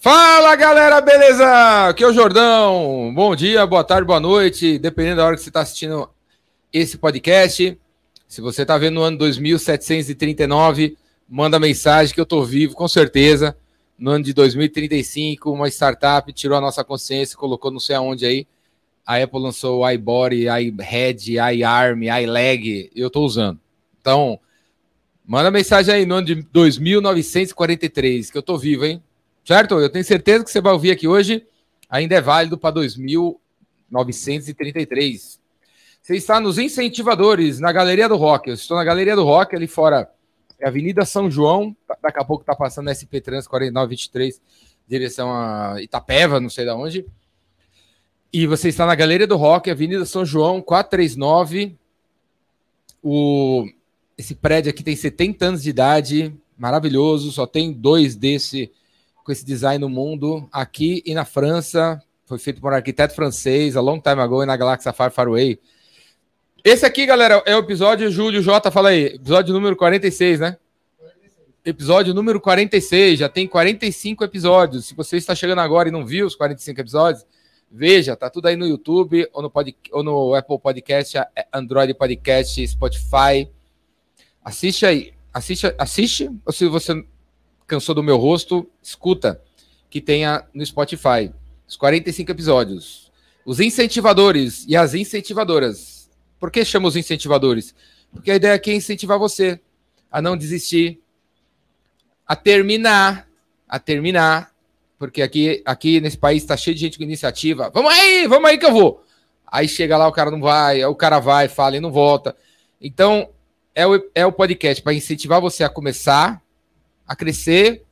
Fala galera, beleza? Aqui é o Jordão. Bom dia, boa tarde, boa noite, dependendo da hora que você está assistindo esse podcast. Se você está vendo no ano 2739, manda mensagem que eu estou vivo, com certeza. No ano de 2035, uma startup tirou a nossa consciência, colocou não sei aonde aí. A Apple lançou o iBody, iHead, iArm, iLeg, eu estou usando. Então, manda mensagem aí no ano de 2943, que eu estou vivo, hein? Certo? Eu tenho certeza que você vai ouvir aqui hoje. Ainda é válido para 2933. Você está nos incentivadores, na Galeria do Rock. Eu estou na Galeria do Rock, ali fora é Avenida São João. Daqui a pouco está passando SP Trans 4923, direção a Itapeva, não sei de onde. E você está na Galeria do Rock, Avenida São João, 439. O... Esse prédio aqui tem 70 anos de idade, maravilhoso, só tem dois desse com esse design no mundo, aqui e na França. Foi feito por um arquiteto francês, a long time ago, na Galaxy Safari Faraway. Esse aqui, galera, é o episódio Júlio J, fala aí, episódio número 46, né? 46. Episódio número 46, já tem 45 episódios. Se você está chegando agora e não viu os 45 episódios, veja, tá tudo aí no YouTube ou no, pod, ou no Apple Podcast, Android Podcast, Spotify. Assiste aí. Assiste, assiste, ou se você cansou do meu rosto, escuta, que tenha no Spotify. Os 45 episódios. Os incentivadores e as incentivadoras. Por que chamo os incentivadores? Porque a ideia aqui é incentivar você a não desistir, a terminar, a terminar, porque aqui, aqui nesse país está cheio de gente com iniciativa. Vamos aí, vamos aí que eu vou. Aí chega lá, o cara não vai, o cara vai, fala e não volta. Então, é o, é o podcast para incentivar você a começar, a crescer,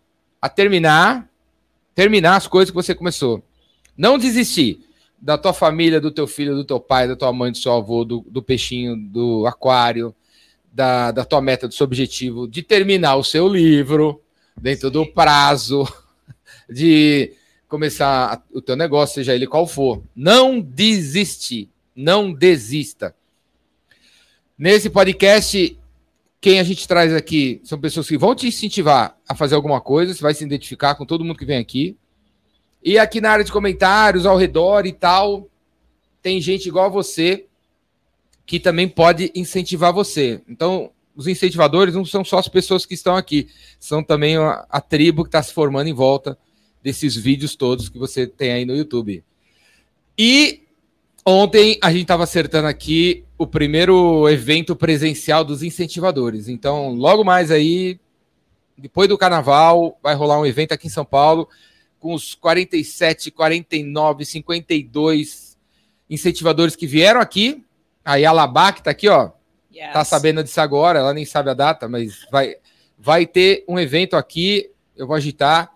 a terminar, terminar as coisas que você começou. Não desistir da tua família, do teu filho, do teu pai, da tua mãe, do seu avô, do, do peixinho, do aquário, da, da tua meta, do seu objetivo, de terminar o seu livro dentro Sim. do prazo, de começar o teu negócio, seja ele qual for. Não desistir, não desista. Nesse podcast, quem a gente traz aqui são pessoas que vão te incentivar a fazer alguma coisa, você vai se identificar com todo mundo que vem aqui. E aqui na área de comentários, ao redor e tal, tem gente igual a você que também pode incentivar você. Então, os incentivadores não são só as pessoas que estão aqui, são também a, a tribo que está se formando em volta desses vídeos todos que você tem aí no YouTube. E Ontem a gente estava acertando aqui o primeiro evento presencial dos incentivadores. Então, logo mais aí, depois do carnaval, vai rolar um evento aqui em São Paulo com os 47, 49, 52 incentivadores que vieram aqui. A Alabá, que está aqui, ó, yes. tá sabendo disso agora, ela nem sabe a data, mas vai, vai ter um evento aqui. Eu vou agitar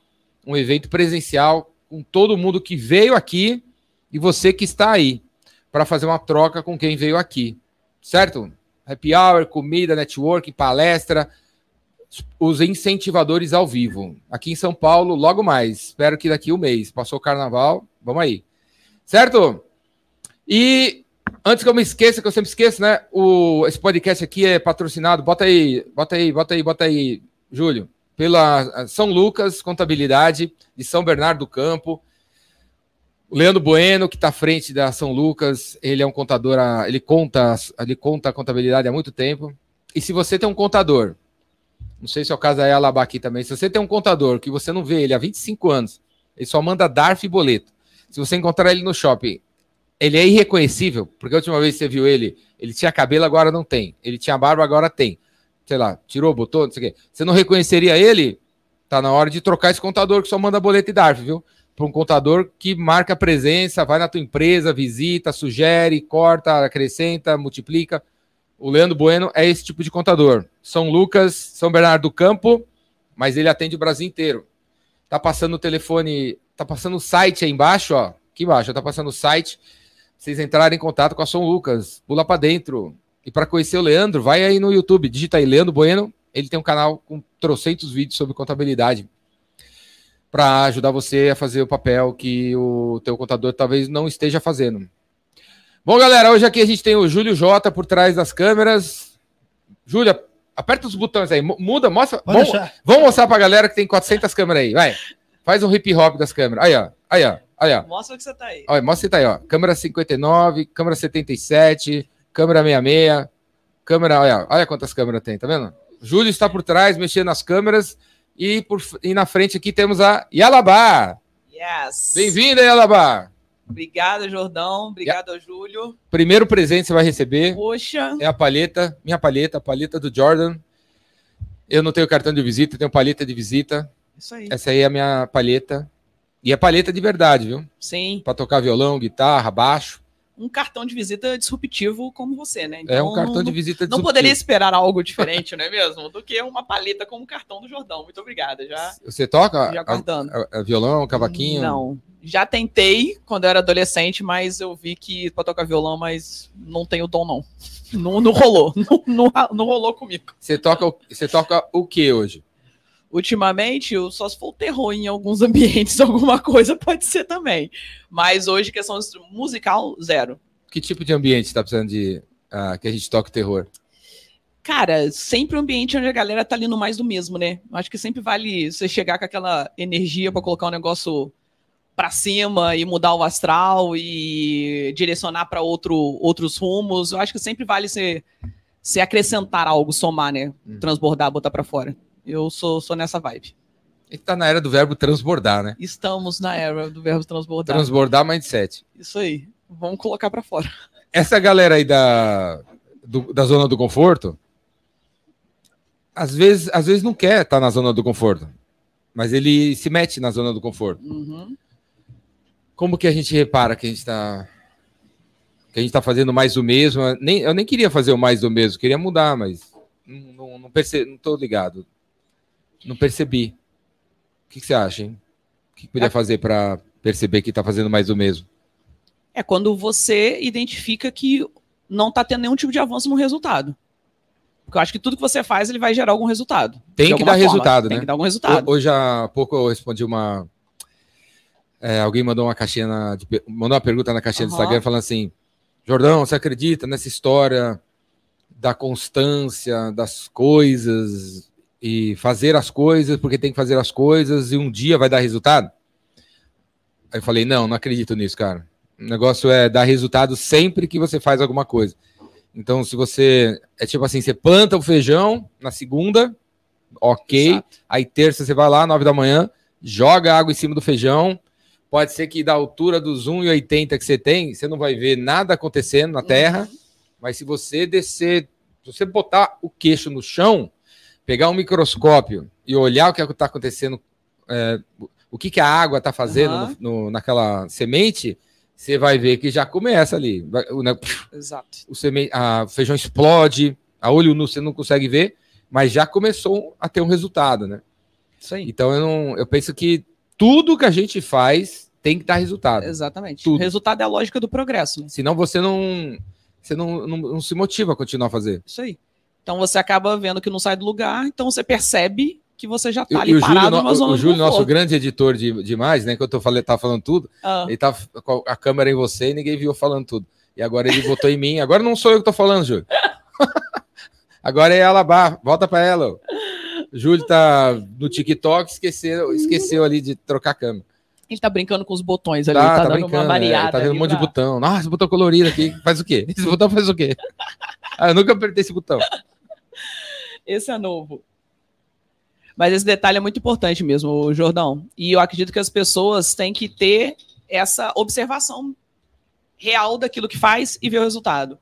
um evento presencial com todo mundo que veio aqui e você que está aí para fazer uma troca com quem veio aqui, certo? Happy hour, comida, network, palestra, os incentivadores ao vivo. Aqui em São Paulo, logo mais. Espero que daqui um mês. Passou o carnaval, vamos aí. Certo? E antes que eu me esqueça, que eu sempre esqueço, né? O, esse podcast aqui é patrocinado. Bota aí, bota aí, bota aí, bota aí, Júlio. Pela São Lucas Contabilidade de São Bernardo do Campo. O Leandro Bueno, que está à frente da São Lucas, ele é um contador, ele conta, ele conta a contabilidade há muito tempo. E se você tem um contador, não sei se é o caso da Alaba aqui também, se você tem um contador que você não vê ele há 25 anos, ele só manda DARF e boleto. Se você encontrar ele no shopping, ele é irreconhecível, porque a última vez que você viu ele, ele tinha cabelo, agora não tem. Ele tinha barba, agora tem. Sei lá, tirou, botou, não sei o quê. Você não reconheceria ele? Tá na hora de trocar esse contador que só manda boleto e DARF, viu? Para um contador que marca presença, vai na tua empresa, visita, sugere, corta, acrescenta, multiplica. O Leandro Bueno é esse tipo de contador. São Lucas, São Bernardo do Campo, mas ele atende o Brasil inteiro. Tá passando o telefone, tá passando o site aí embaixo, ó. Aqui embaixo, tá passando o site. Vocês entrarem em contato com a São Lucas, pula para dentro. E para conhecer o Leandro, vai aí no YouTube, digita aí Leandro Bueno. Ele tem um canal com trocentos vídeos sobre contabilidade para ajudar você a fazer o papel que o teu contador talvez não esteja fazendo. Bom, galera, hoje aqui a gente tem o Júlio J por trás das câmeras. Júlia, aperta os botões aí, muda, mostra. Vamos, vamos, mostrar para a galera que tem 400 câmeras aí, vai. Faz um hip hop das câmeras. Aí, ó. Aí, ó. Aí, ó. Mostra que você tá aí. Olha, mostra que tá aí, ó. Câmera 59, câmera 77, câmera 66, câmera. Olha, olha quantas câmeras tem, tá vendo? Júlio está por trás, mexendo nas câmeras. E, por, e na frente aqui temos a Yalabá. Yes. Bem-vinda, Yalabá. Obrigada, Jordão. Obrigada, Júlio. Primeiro presente que você vai receber Poxa. é a palheta, minha palheta, a palheta do Jordan. Eu não tenho cartão de visita, tenho palheta de visita. Isso aí. Essa aí é a minha palheta. E é palheta de verdade, viu? Sim. Pra tocar violão, guitarra, baixo. Um cartão de visita disruptivo como você, né? é um cartão não, de visita Não disruptivo. poderia esperar algo diferente, não é mesmo? Do que uma paleta como o cartão do Jordão. Muito obrigada. Já, Você toca já a- a- a violão, cavaquinho? Não. Já tentei quando eu era adolescente, mas eu vi que pra tocar violão, mas não tenho dom, não. Não, não rolou. Não, não, não rolou comigo. Você toca, você toca o que hoje? Ultimamente, só se for o terror em alguns ambientes, alguma coisa pode ser também. Mas hoje, questão musical, zero. Que tipo de ambiente você tá precisando de ah, que a gente toque terror? Cara, sempre um ambiente onde a galera tá ali no mais do mesmo, né? Acho que sempre vale você chegar com aquela energia pra colocar o negócio pra cima e mudar o astral e direcionar pra outro, outros rumos. Eu acho que sempre vale você, você acrescentar algo, somar, né? Hum. Transbordar, botar pra fora. Eu sou, sou nessa vibe. A gente tá na era do verbo transbordar, né? Estamos na era do verbo transbordar. Transbordar mindset. Isso aí. Vamos colocar pra fora. Essa galera aí da, do- da zona do conforto, às vezes, às vezes não quer estar na zona do conforto, mas ele se mete na zona do conforto. Uhum. Como que a gente repara que a gente tá que a gente tá fazendo mais do mesmo? Eu Nem, eu nem queria fazer o mais do mesmo, queria mudar, mas não, não, não, perce, não tô ligado. Não percebi. O que, que você acha, hein? O que, que podia fazer para perceber que tá fazendo mais do mesmo? É quando você identifica que não tá tendo nenhum tipo de avanço no resultado. Porque eu acho que tudo que você faz, ele vai gerar algum resultado. Tem que dar forma. resultado, Tem né? que dar algum resultado. Ho- Hoje há pouco eu respondi uma. é, alguém mandou uma caixinha na- mandou uma pergunta na caixinha do Aham. Instagram falando assim: Jordão, você acredita nessa história da constância das coisas e fazer as coisas porque tem que fazer as coisas e um dia vai dar resultado? Aí eu falei: não, não acredito nisso, cara. O negócio é dar resultado sempre que você faz alguma coisa. Então, se você. É tipo assim: você planta o feijão na segunda, ok. Exato. Aí terça você vai lá, 9 da manhã, joga água em cima do feijão. Pode ser que da altura dos 1,80 que você tem, você não vai ver nada acontecendo na terra. Mas se você descer, se você botar o queixo no chão, pegar um microscópio e olhar o que está acontecendo, é, o que, que a água está fazendo Aham. no- no- naquela semente, você vai ver que já começa ali. O, ne- Exato. o a- o feijão explode, a olho nu você não consegue ver, mas já começou a ter um resultado, né? Isso aí. Então eu não, eu penso que tudo que a gente faz tem que dar resultado. Exatamente. Tudo. O resultado é a lógica do progresso. Né? Senão você não, você não, não, não se motiva a continuar a fazer. Isso aí. Então você acaba vendo que não sai do lugar, então você percebe que você já E, tá ali e o Júlio, parado numa zona o Júlio nosso grande editor de, de mais, né? Que eu tô falando, tá falando tudo. Ah, Ele tá com a câmera em você e ninguém viu falando tudo. E agora ele botou em mim. Agora não sou eu que tô falando, Júlio. agora é a Alabá. Volta para ela. Júlio tá no TikTok, esqueceu, esqueceu ali de trocar a câmera. ele tá brincando com os botões ali, Tá, tá, tá dando brincando. uma é, variada. tá vendo um monte de botão. Nossa, botão colorido aqui. Faz o quê? Esse botão faz o quê? Ah, eu nunca apertei esse botão. Esse é novo. Mas esse detalhe é muito importante mesmo, Jordão. E eu acredito que as pessoas têm que ter essa observação real daquilo que faz e ver o resultado.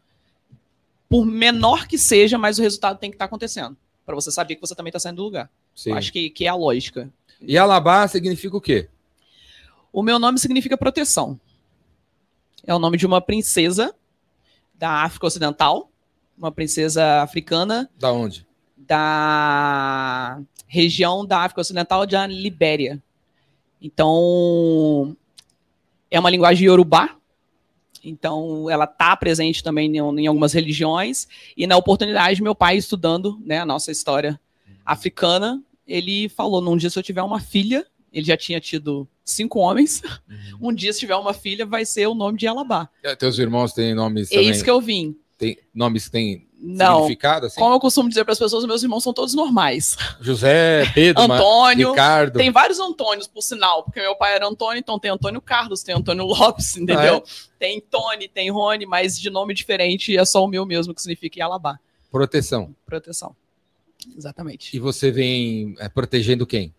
Por menor que seja, mas o resultado tem que estar acontecendo. Para você saber que você também está saindo do lugar. Sim. Eu acho que, que é a lógica. E Alabá significa o quê? O meu nome significa proteção. É o nome de uma princesa da África Ocidental, uma princesa africana Da onde? Da região da África Ocidental da Libéria. Então, é uma linguagem iorubá. Então, ela está presente também em, em algumas religiões. E na oportunidade, meu pai estudando né, a nossa história africana, ele falou: num dia, se eu tiver uma filha, ele já tinha tido cinco homens. Um dia, se tiver uma filha, vai ser o nome de Alabá. É, Teus irmãos têm nomes É também. isso que eu vim. Tem nomes que têm Não. significado, assim? Como eu costumo dizer para as pessoas, meus irmãos são todos normais. José, Pedro, Antônio. Ricardo. Tem vários Antônios, por sinal, porque meu pai era Antônio, então tem Antônio Carlos, tem Antônio Lopes, entendeu? Tem Tony, tem Rony, mas de nome diferente é só o meu mesmo, que significa Alabá. Proteção. Proteção. Exatamente. E você vem é, protegendo quem?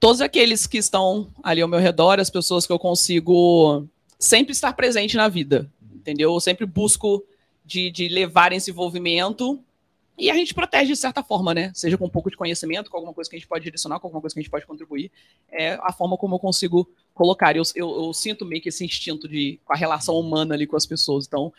Todos aqueles que estão ali ao meu redor, as pessoas que eu consigo sempre estar presente na vida, entendeu? Eu sempre busco de, de levar esse envolvimento e a gente protege de certa forma, né? Seja com um pouco de conhecimento, com alguma coisa que a gente pode direcionar, com alguma coisa que a gente pode contribuir. É a forma como eu consigo colocar. Eu, eu, eu sinto meio que esse instinto de com a relação humana ali com as pessoas. Então,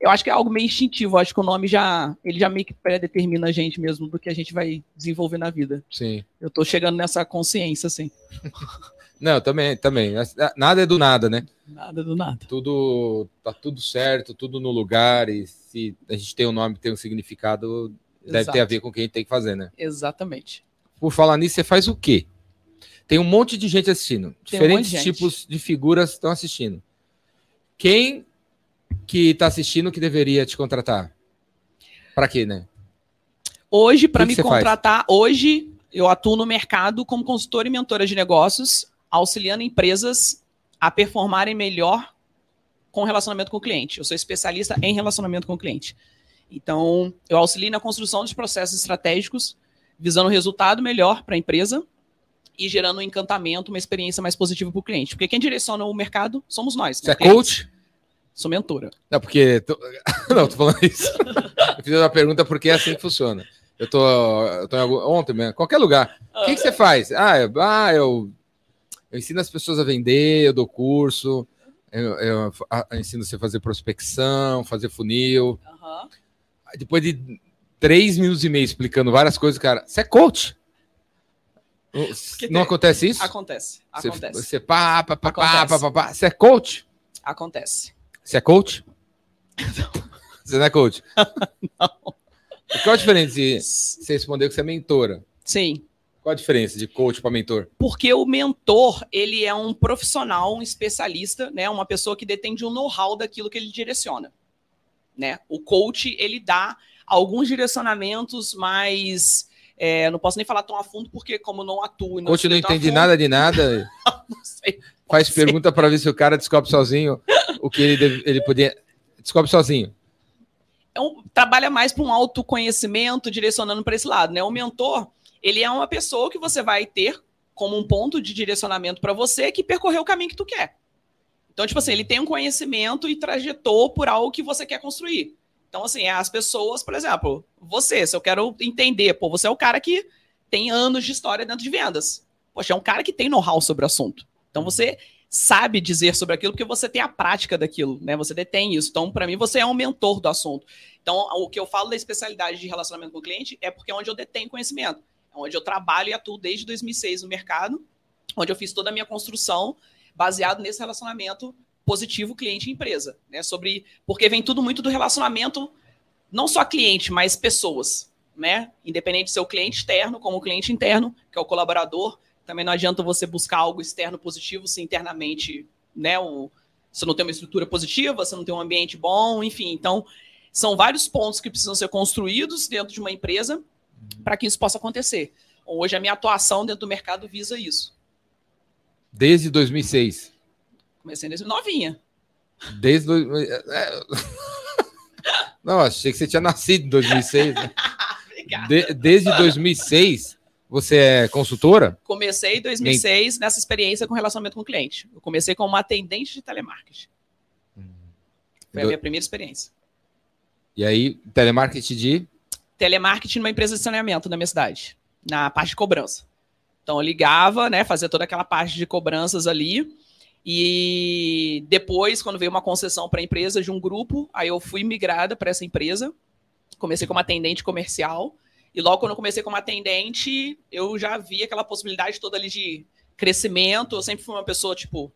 eu acho que é algo meio instintivo. Eu acho que o nome já ele já meio que predetermina a gente mesmo do que a gente vai desenvolver na vida. Sim. Eu tô chegando nessa consciência, assim. Não, também, também. Nada é do nada, né? Nada do nada. Tudo tá tudo certo, tudo no lugar e se a gente tem um nome, tem um significado, deve Exato. ter a ver com o que a gente tem que fazer, né? Exatamente. Por falar nisso, você faz o quê? Tem um monte de gente assistindo. Tem um Diferentes de gente. tipos de figuras estão assistindo. Quem que está assistindo que deveria te contratar? Para quê, né? Hoje, para me você faz? contratar, hoje eu atuo no mercado como consultora e mentora de negócios, auxiliando empresas a performarem melhor com relacionamento com o cliente. Eu sou especialista em relacionamento com o cliente. Então, eu auxilio na construção de processos estratégicos, visando um resultado melhor para a empresa e gerando um encantamento, uma experiência mais positiva para o cliente. Porque quem direciona o mercado somos nós. Você né? é coach? Sou mentora. Não, porque. tô- Não, tô falando isso. Eu fiz uma pergunta porque é assim que funciona. Eu tô, eu tô em algum... ontem mesmo, qualquer lugar. O que, que você faz? Ah, eu, ah eu, eu ensino as pessoas a vender, eu dou curso, eu, eu eu ensino você a fazer prospecção, fazer funil. Aí Depois de três minutos e meio explicando várias coisas, cara, você é coach? Não- Que Não tem- acontece isso? Acontece. Você- Acontece. Você pá, pá, pá, pá, Acontece. pá, pá, pá. Você é coach? Acontece. Você é coach? Você não é coach? Não. Qual a diferença de você responder que você é mentora? Sim. Qual a diferença de coach para mentor? Porque o mentor, ele é um profissional, um especialista, né? Uma pessoa que detém de um know-how daquilo que ele direciona, né? O coach, ele dá alguns direcionamentos mais... é, não posso nem falar tão a fundo, porque como não atuo... e Coach não entende fundo, nada de nada, não sei. faz ser. pergunta para ver se o cara descobre sozinho o que ele, deve- ele podia. Descobre sozinho. é um- trabalha mais para um autoconhecimento, direcionando para esse lado, né? O mentor, ele é uma pessoa que você vai ter como um ponto de direcionamento para você que percorreu o caminho que tu quer. Então, tipo assim, ele tem um conhecimento e trajetou por algo que você quer construir. Então, assim, as pessoas, por exemplo, você, se eu quero entender, pô, você é o cara que tem anos de história dentro de vendas. Poxa, é um cara que tem know-how sobre o assunto. Então, você sabe dizer sobre aquilo porque você tem a prática daquilo, né? Você detém isso. Então, para mim, você é um mentor do assunto. Então, o que eu falo da especialidade de relacionamento com o cliente é porque é onde eu detenho conhecimento. Onde eu trabalho e atuo desde 2006 no mercado, onde eu fiz toda a minha construção baseado nesse relacionamento positivo cliente-empresa, né? Sobre porque vem tudo muito do relacionamento não só cliente, mas pessoas, né? Independente de ser o cliente externo como o cliente interno, que é o colaborador, também não adianta você buscar algo externo positivo se internamente, né, o, você não tem uma estrutura positiva, você não tem um ambiente bom, enfim. Então, são vários pontos que precisam ser construídos dentro de uma empresa para que isso possa acontecer. Hoje, a minha atuação dentro do mercado visa isso. Desde 2006. Comecei desde novinha. Desde. do- é- Não, achei que você tinha nascido em 2006. né? De- desde 2006, você é consultora? Comecei em 2006 nessa experiência com relacionamento com o cliente. Eu comecei como atendente de telemarketing. Foi a minha primeira experiência. E aí, telemarketing de. Telemarketing numa empresa de saneamento na minha cidade, na parte de cobrança. Então eu ligava, né, fazia toda aquela parte de cobranças ali. E depois, quando veio uma concessão para a empresa de um grupo, aí eu fui migrada para essa empresa. Comecei como atendente comercial. E logo quando eu comecei como atendente, eu já vi aquela possibilidade toda ali de crescimento. Eu sempre fui uma pessoa, tipo,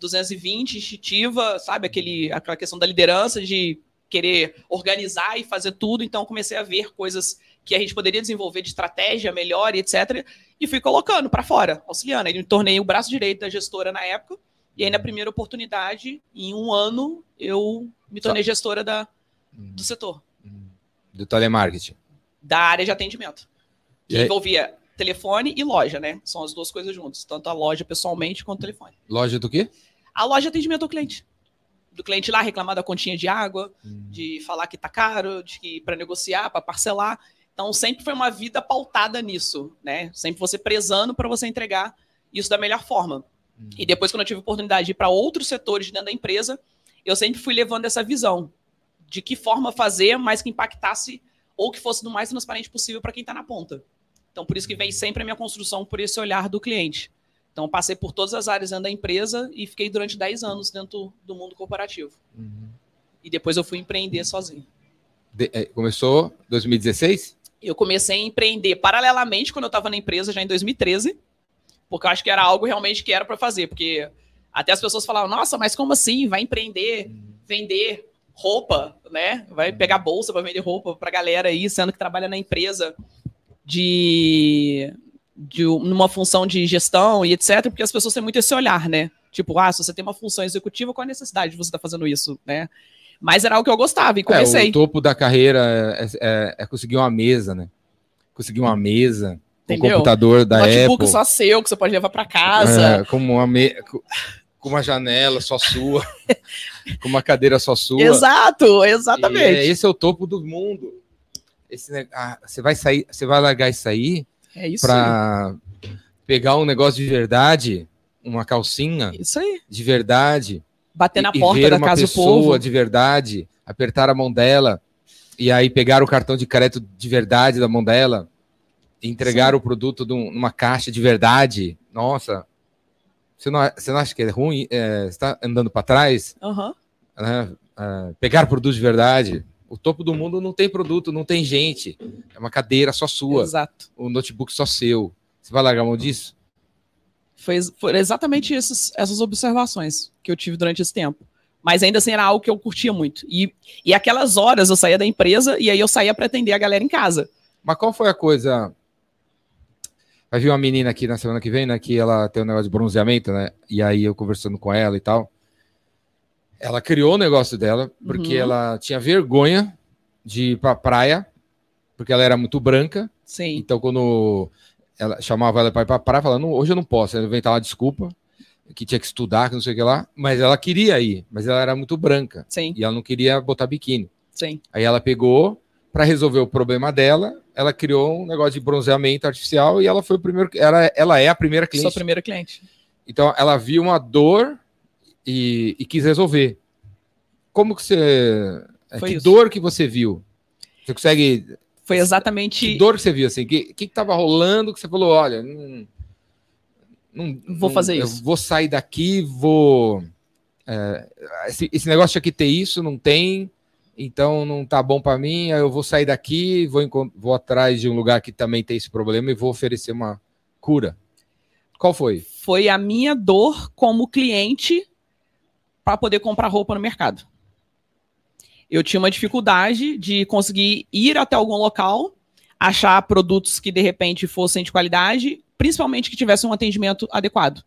220, instintiva, sabe? Aquele, aquela questão da liderança, de querer organizar e fazer tudo. Então, comecei a ver coisas que a gente poderia desenvolver de estratégia melhor e etc. E fui colocando para fora, auxiliando. Aí me tornei o braço direito da gestora na época, E aí, na primeira oportunidade, em um ano, eu me tornei gestora da, do setor. Do telemarketing. Da área de atendimento. Que E aí- envolvia telefone e loja, né? São as duas coisas juntas. Tanto a loja pessoalmente quanto o telefone. Loja do quê? A loja de atendimento ao cliente. Do cliente lá reclamar da continha de água, de falar que tá caro, de que para negociar, para parcelar. Então sempre foi uma vida pautada nisso, né? Sempre você prezando para você entregar isso da melhor forma. E depois quando eu tive oportunidade de ir para outros setores dentro da empresa, eu sempre fui levando essa visão de que forma fazer, mas que impactasse ou que fosse do mais transparente possível para quem está na ponta. Então por isso que vem sempre a minha construção por esse olhar do cliente. Então, passei por todas as áreas dentro da empresa e fiquei durante 10 anos dentro do mundo corporativo. E depois eu fui empreender sozinho. De- é, começou em 2016? Eu comecei a empreender paralelamente quando eu estava na empresa, já em 2013, porque eu acho que era algo realmente que era para fazer. Porque até as pessoas falavam, nossa, mas como assim? Vai empreender, vender roupa, né? Vai pegar bolsa para vender roupa para galera aí, sendo que trabalha na empresa de, de um- numa função de gestão e etc, porque as pessoas têm muito esse olhar, né? Tipo, ah, se você tem uma função executiva, qual a necessidade de você estar fazendo isso, né? Mas era algo que eu gostava e comecei. É, o topo da carreira é, é- é conseguir uma mesa, né? Conseguir uma mesa, um Entendeu? computador da Notebook Apple. só seu, que você pode levar para casa. É, como uma me... co- com uma janela só sua, com uma cadeira só sua. Exato, E exatamente. é- esse é o topo do mundo. Esse ne- ah, você vai sair, você vai largar isso aí É isso. para pegar um negócio de verdade, uma calcinha aí. Isso aí. de verdade, Bater na e, e porta ver da uma casa do pessoa povo. de verdade, apertar a mão dela e aí pegar o cartão de crédito de verdade da mão dela, e entregar o produto num- numa caixa de verdade. Nossa, você não, você não acha que é ruim? É, você está andando para trás? Aham. né? Ah, pegar produto de verdade. O topo do mundo não tem produto, não tem gente. É uma cadeira só sua, Exato. o notebook só seu. Você vai largar a mão disso? Foi, foi exatamente esses- essas observações que eu tive durante esse tempo. Mas ainda assim era algo que eu curtia muito. E, e aquelas horas eu saía da empresa e aí eu saía para atender a galera em casa. Mas qual foi a coisa? Vai vir uma menina aqui na semana que vem, né? Que ela tem um negócio de bronzeamento, né? E aí eu conversando com ela e tal. Ela criou o negócio dela porque Uhum. ela tinha vergonha de ir pra praia, porque ela era muito branca. Sim. Então, quando ela chamava ela para ir pra praia, falava, "Não, hoje eu não posso. Ela inventava uma desculpa, que tinha que estudar, que não sei o que lá. Mas ela queria ir, mas ela era muito branca. Sim. E ela não queria botar biquíni. Sim. Aí ela pegou, para resolver o problema dela, ela criou um negócio de bronzeamento artificial e ela foi o primeiro. Ela, ela é a primeira Sou cliente. a primeira cliente. Então, ela viu uma dor e, e quis Como que você. é, Foi que isso. dor que você viu? Você consegue Foi que exatamente. dor que você viu, assim? O que, que que tava rolando que você falou, olha, não, não- Vou não- fazer isso. vou sair daqui, vou... é, esse, esse negócio tinha que ter isso, não tem, então não tá bom para mim, aí eu vou sair daqui, vou, vou atrás de um lugar que também tem esse problema e vou oferecer uma cura. Qual foi? Foi a minha dor como cliente para poder comprar roupa no mercado. Eu tinha uma dificuldade de conseguir ir até algum local, achar produtos que de repente fossem de qualidade, principalmente que tivessem um atendimento adequado.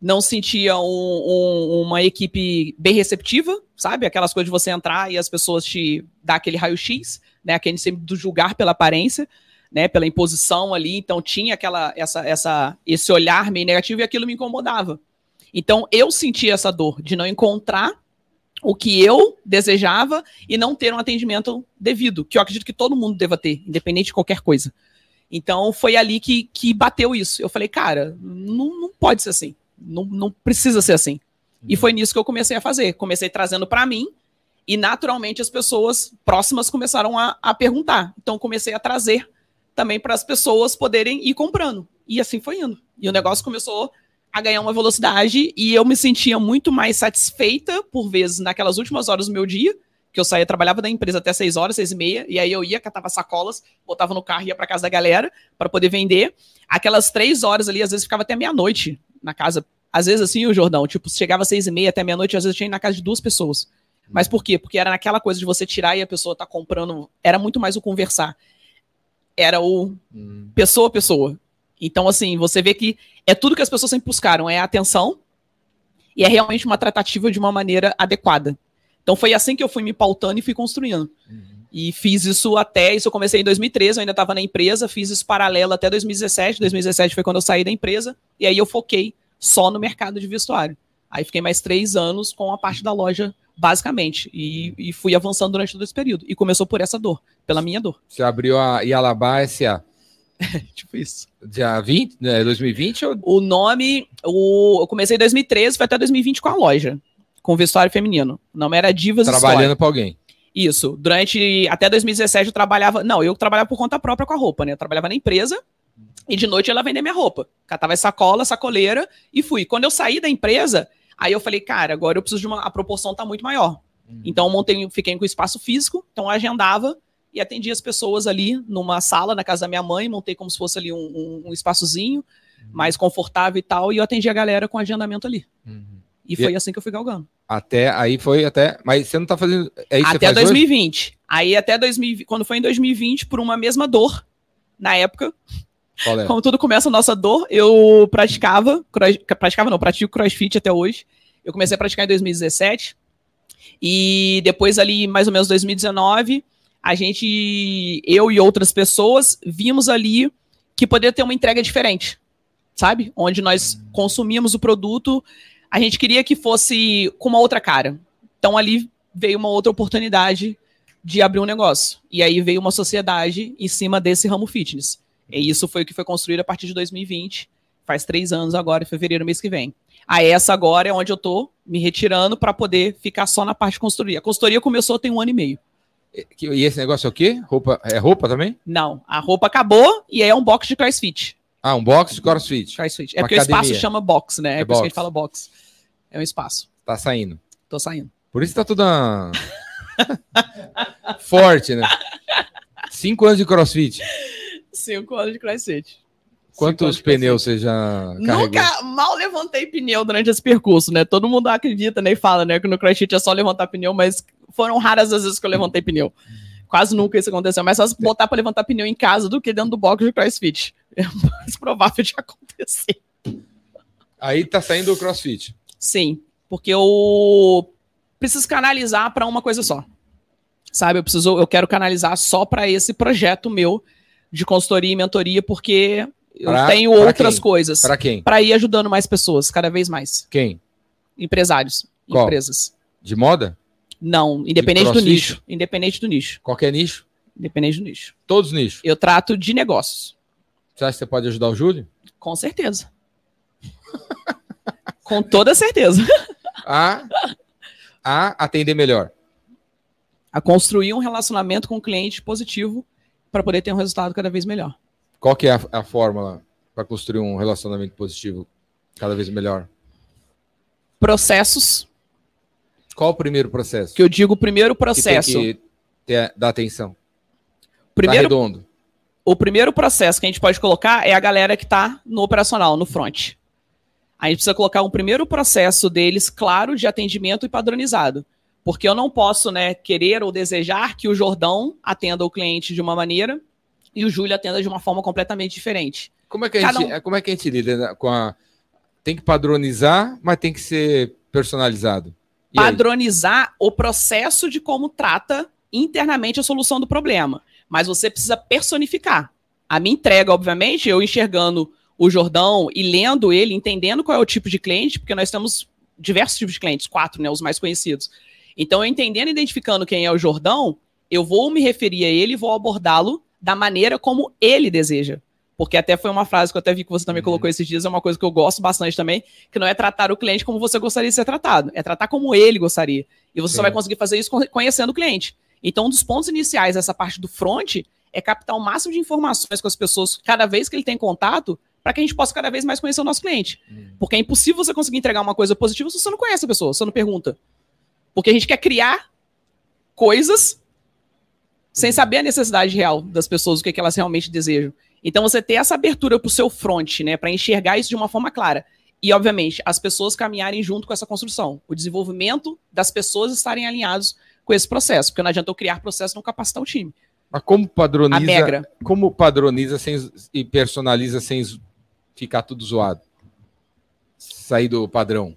Não sentia um- um- uma equipe bem receptiva, sabe? Aquelas coisas de você entrar e as pessoas te dar aquele raio-x, né? Aquele sempre do julgar pela aparência, né? Pela imposição ali. Então tinha aquela, essa, essa, esse olhar meio negativo e aquilo me incomodava. Então eu sentia essa dor de não encontrar o que eu desejava e não ter um atendimento devido, que eu acredito que todo mundo deva ter, independente de qualquer coisa. Então foi ali que, que bateu isso. Eu falei, cara, não, não pode ser assim. Não, não precisa ser assim. E foi nisso que eu comecei a fazer. Comecei trazendo para mim e naturalmente as pessoas próximas começaram a, a perguntar. Então comecei a trazer também para as pessoas poderem ir comprando. E assim foi indo. E o negócio começou a ganhar uma velocidade e eu me sentia muito mais satisfeita, por vezes, naquelas últimas horas do meu dia, que eu saía, trabalhava da empresa até seis horas, seis e meia, e aí eu ia, catava sacolas, botava no carro e ia para casa da galera para poder vender. Aquelas três horas ali, às vezes ficava até meia-noite na casa. Às vezes assim, o Jordão, tipo, chegava às seis e meia até meia-noite, às vezes eu tinha ido na casa de duas pessoas. Mas por quê? Porque era naquela coisa de você tirar e a pessoa tá comprando. Era muito mais o conversar. Era o Hum, pessoa a pessoa. Então, assim, você vê que é tudo que as pessoas sempre buscaram: é atenção e é realmente uma tratativa de uma maneira adequada. Então foi assim que eu fui me pautando e fui construindo. Uhum. E fiz isso até, isso eu comecei em 2013, eu ainda estava na empresa, fiz isso paralelo até 2017. 2017 foi quando eu saí da empresa, e aí eu foquei só no mercado de vestuário. Aí fiquei mais três anos com a parte da loja, basicamente, e, e fui avançando durante todo esse período. E começou por essa dor, pela minha dor. Você abriu a Ialabá S.A. tipo isso. Dia 20, né, 2020? Ou... O nome, o, eu comecei em 2013, foi até 2020 com a loja, com vestuário feminino. O nome era Divas Trabalhando para alguém. Isso. Durante até 2017 eu trabalhava. Não, eu trabalhava por conta própria com a roupa, né? Eu trabalhava na empresa e de noite ela vendia minha roupa. Catava sacola, sacoleira e fui. Quando eu saí da empresa, aí eu falei, cara, agora eu preciso de uma. A proporção tá muito maior. Uhum. Então eu montei, fiquei com espaço físico, então eu agendava e atendia as pessoas ali numa sala na casa da minha mãe, montei como se fosse ali um, um, um espaçozinho uhum. mais confortável e tal, e eu atendia a galera com agendamento ali. Uhum. E, e foi assim que eu fui galgando. Até aí foi até. Mas você não tá fazendo. É isso até 2020. Hoje? Aí até 2020. Quando foi em 2020, por uma mesma dor, na época. É? Como tudo começa a nossa dor, eu praticava. Cross, praticava não, pratico crossfit até hoje. Eu comecei a praticar em 2017. E depois, ali, mais ou menos 2019, a gente, eu e outras pessoas, vimos ali que poderia ter uma entrega diferente, sabe? Onde nós consumíamos o produto a gente queria que fosse com uma outra cara. Então ali veio uma outra oportunidade de abrir um negócio. E aí veio uma sociedade em cima desse ramo fitness. E isso foi o que foi construído a partir de 2020. Faz três anos agora, em fevereiro, mês que vem. A essa agora é onde eu tô me retirando para poder ficar só na parte de consultoria. A consultoria começou tem um ano e meio. E esse negócio é o quê? Roupa, é roupa também? Não, a roupa acabou e é um box de crossfit. Ah, um box de crossfit. Crossfit. É porque academia. o espaço chama box, né? É, é por isso que a gente fala box. É um espaço. Tá saindo. Tô saindo. Por isso tá tudo uma... forte, né? Cinco anos de crossfit. Cinco anos de crossfit. Quantos pneus você já carregou? Nunca, mal levantei pneu durante esse percurso, né? Todo mundo acredita, né? E fala, né? Que no crossfit é só levantar pneu, mas foram raras as vezes que eu levantei pneu. Quase nunca isso aconteceu. Mas só se botar para levantar pneu em casa do que dentro do box de crossfit. É mais provável de acontecer. Aí tá saindo o crossfit. Sim, porque eu preciso canalizar para uma coisa só. Sabe, eu preciso, eu quero canalizar só para esse projeto meu de consultoria e mentoria, porque eu pra, tenho pra outras quem? coisas. Para quem? Para ir ajudando mais pessoas, cada vez mais. Quem? Empresários, Qual? empresas. De moda? Não, independente do nicho. Independente do nicho. Qualquer nicho? Independente do nicho. Todos os nichos? Eu trato de negócios. Você acha que você pode ajudar o Júlio? Com certeza. Com toda certeza. A, a atender melhor. A construir um relacionamento com o cliente positivo para poder ter um resultado cada vez melhor. Qual que é a, a fórmula para construir um relacionamento positivo cada vez melhor? Processos. Qual o primeiro processo? Que eu digo o primeiro processo. Que tem que ter, dar atenção. Primeiro, tá redondo. O primeiro processo que a gente pode colocar é a galera que está no operacional, no front. A gente precisa colocar um primeiro processo deles claro de atendimento e padronizado. Porque eu não posso né, querer ou desejar que o Jordão atenda o cliente de uma maneira e o Júlio atenda de uma forma completamente diferente. Como é que a, gente, um... como é que a gente lida né, com a. Tem que padronizar, mas tem que ser personalizado. E padronizar aí? o processo de como trata internamente a solução do problema. Mas você precisa personificar. A minha entrega, obviamente, eu enxergando o Jordão e lendo ele, entendendo qual é o tipo de cliente, porque nós temos diversos tipos de clientes, quatro, né, os mais conhecidos. Então, eu entendendo e identificando quem é o Jordão, eu vou me referir a ele e vou abordá-lo da maneira como ele deseja. Porque até foi uma frase que eu até vi que você também uhum. colocou esses dias, é uma coisa que eu gosto bastante também, que não é tratar o cliente como você gostaria de ser tratado, é tratar como ele gostaria. E você só vai conseguir fazer isso conhecendo o cliente. Então, um dos pontos iniciais dessa parte do front é captar o máximo de informações com as pessoas cada vez que ele tem contato, para que a gente possa cada vez mais conhecer o nosso cliente. Hum. Porque é impossível você conseguir entregar uma coisa positiva se você não conhece a pessoa, você não pergunta. Porque a gente quer criar coisas sem saber a necessidade real das pessoas, o que, é que elas realmente desejam. Então você ter essa abertura para o seu front, né, para enxergar isso de uma forma clara. E, obviamente, as pessoas caminharem junto com essa construção. O desenvolvimento das pessoas estarem alinhados com esse processo. Porque não adianta eu criar processo e não capacitar o time. Mas como padroniza, como padroniza sem, e personaliza sem ficar tudo zoado. Sair do padrão.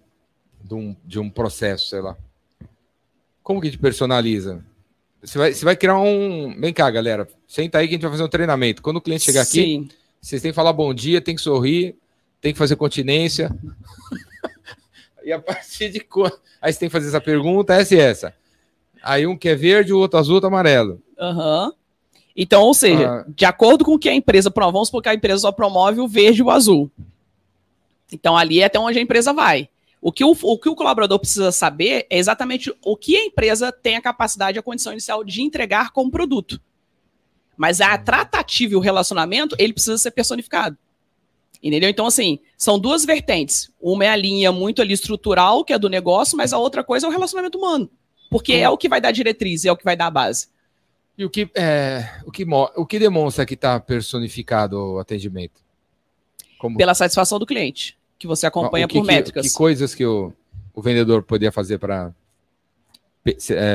de um, de um processo, sei lá. Como que a gente personaliza? Você vai, você vai criar um. Vem cá, galera. Senta aí que a gente vai fazer um treinamento. Quando o cliente chegar aqui, Sim. vocês têm que falar bom dia, tem que sorrir, tem que fazer continência. e a partir de quando. Aí você tem que fazer essa pergunta, essa e essa. Aí um que é verde, o outro azul, outro amarelo. Aham. Então, ou seja, Ah. de acordo com o que a empresa promove, vamos supor que a empresa só promove o verde e o azul. Então, ali é até onde a empresa vai. O que o, o que o colaborador precisa saber é exatamente o que a empresa tem a capacidade e a condição inicial de entregar como produto. Mas a tratativa e o relacionamento, ele precisa ser personificado. Entendeu? Então, assim, são duas vertentes. Uma é a linha muito ali estrutural, que é do negócio, mas a outra coisa é o relacionamento humano. Porque é o que vai dar diretriz, é o que vai dar a base. E o que, é, o que, o que demonstra que está personificado o atendimento? Como, pela satisfação do cliente, que você acompanha o que por que- métricas. Que coisas que o, o vendedor poderia fazer para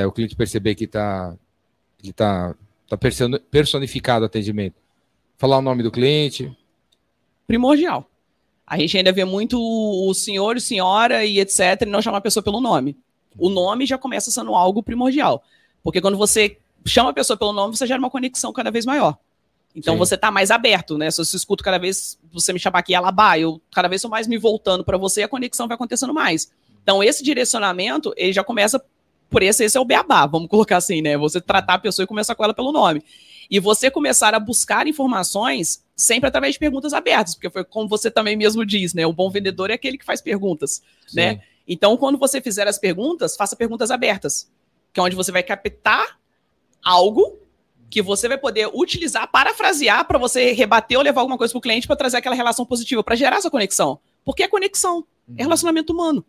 o cliente perceber que está que tá, tá perso- personificado o atendimento? Falar o nome do cliente. Primordial. A gente ainda vê muito o senhor e senhora e etc, e não chamar a pessoa pelo nome. O nome já começa sendo algo primordial. Porque quando você chama a pessoa pelo nome, você gera uma conexão cada vez maior. Então Sim. você tá mais aberto, né? Se você escuta cada vez, você me chamar aqui Alabá, eu cada vez sou mais me voltando para você, a conexão vai acontecendo mais. Então esse direcionamento, ele já começa por esse, esse é o beabá, vamos colocar assim, né? Você tratar a pessoa e começar com ela pelo nome. E você começar a buscar informações sempre através de perguntas abertas, porque foi como você também mesmo diz, né? O bom vendedor é aquele que faz perguntas, né? Sim. Então, quando você fizer as perguntas, faça perguntas abertas, que é onde você vai captar algo que você vai poder utilizar, parafrasear para você rebater ou levar alguma coisa para o cliente para trazer aquela relação positiva, para gerar essa conexão. Porque é conexão, é relacionamento humano.